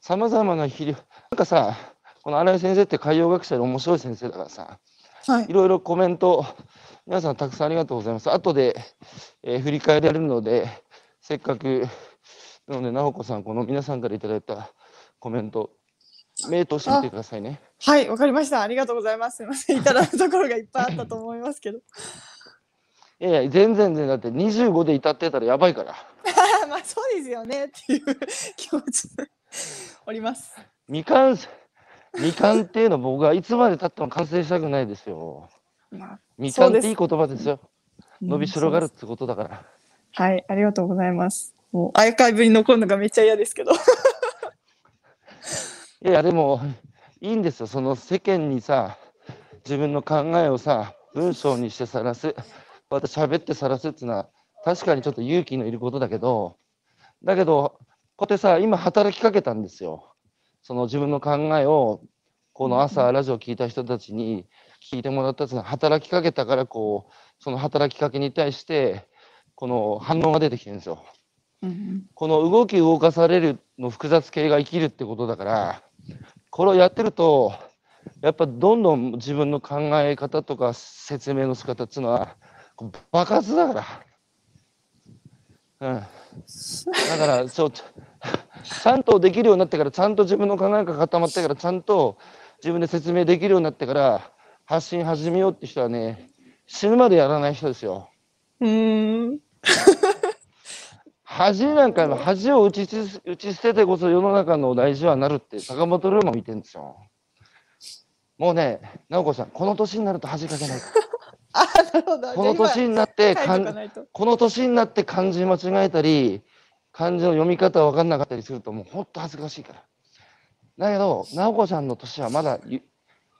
さまざまな肥料、なんかさ、この新井先生って海洋学者で面白い先生だからさ、
はい
い。ろいろコメント、皆さんたくさんありがとうございます。後で、えー振り返れるので、せっかく、なので、直子さん、この皆さんからいただいたコメント、目通してみてくださいね。
はい、わかりました。ありがとうございます。すみません。いただくところがいっぱいあったと思いますけど。
いやいや、全然全然、だって25で至ってたらやばいから。(laughs)
まあ、そうですよねっていう気持ちでおります。
未完、未完っていうのは僕はいつまで経っても完成したくないですよ。
まあ、
未完っていい言葉ですよ。伸びしろがあるってことだから。
はい、ありがとうございます。もうアーカイブに残るのがめっちゃ嫌ですけど。
いや、でも、いいんですよ。その世間にさ、自分の考えをさ、文章にしてさらす。また喋ってさらすっていうのは、確かにちょっと勇気のいることだけど、だけど、こうやってさ、今働きかけたんですよ。その自分の考えを、この朝ラジオ聞いた人たちに聞いてもらったっていうのは、働きかけたから、こう、その働きかけに対して、この反応が出てきてるんですよ。この動き動かされるの複雑系が生きるってことだから、これをやってると、やっぱどんどん自分の考え方とか説明の仕方っていうのは、爆発だから。うん。だから、ちょっと、ちゃんとできるようになってから、ちゃんと自分の考えが固まってから、ちゃんと自分で説明できるようになってから、発信始めようって人はね、死ぬまでやらない人ですよ。
うん。
恥なんかの恥を打ちつ打ち捨ててこそ世の中の大事はなるって坂本龍馬も言ってるんですよ。もうね、直子さん、この年になると恥かけない。(laughs)
あ、なるほど。
この年になって
か
漢
ないと。
この年になって漢字間違えたり、漢字の読み方分かんなかったりするともうほんと恥ずかしいから。だけど、直子さんの年はまだゆ、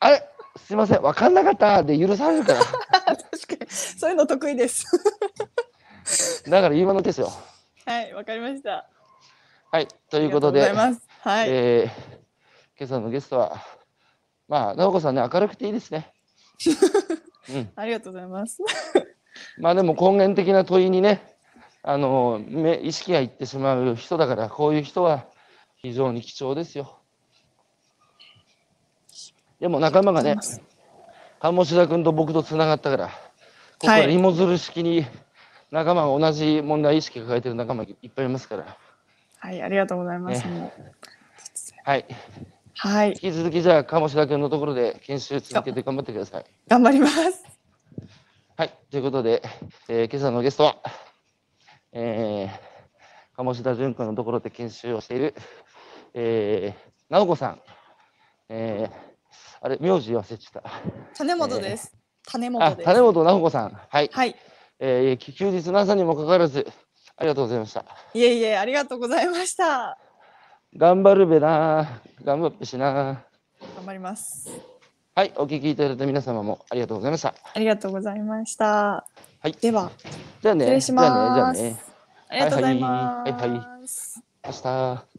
あれ？すいません、わかんなかったで許されるから。(laughs)
確かにそういうの得意です。(laughs)
だから今のですよ。
はい、わかりました。
はい、と
と
いうことで、
ます。はい、
えー今朝のゲストは、まあ、直子さんね、明るくていいですね。(laughs) うん、
ありがとうございます。(laughs)
まあでも根源的な問いにね、あの目意識がいってしまう人だから、こういう人は非常に貴重ですよ。でも仲間がね、鴨志田君と僕とつながったから、ここ
は
芋づる式に仲間が同じ問題意識を抱えてる仲間がいっぱいいますから、
はい、ありがとうございます。
ねはい、
はい
引、き続きじゃあ鴨志田君のところで研修続けて頑張ってください。
頑張ります。
はい、ということで、えー今朝のゲストは、えー、鴨志田淳君のところで研修をしている、えー、直子さん、えー、あれ、名字忘れちゃっ
種本です。種
た。あ、
本です。
種本直子さん、はい、
はい、
えー、休日の朝にもかかわらず、ありがとうございました。
いえいえ、ありがとうございました。
頑張るべな、頑張ってしな。
頑張ります。
はい、お聞きいただいた皆様もありがとうございました。
ありがとうございました。
はい、
では、
じゃあね、
失礼します
じゃあね、じゃあね、
ありがとうございます。
はいはいはい明日。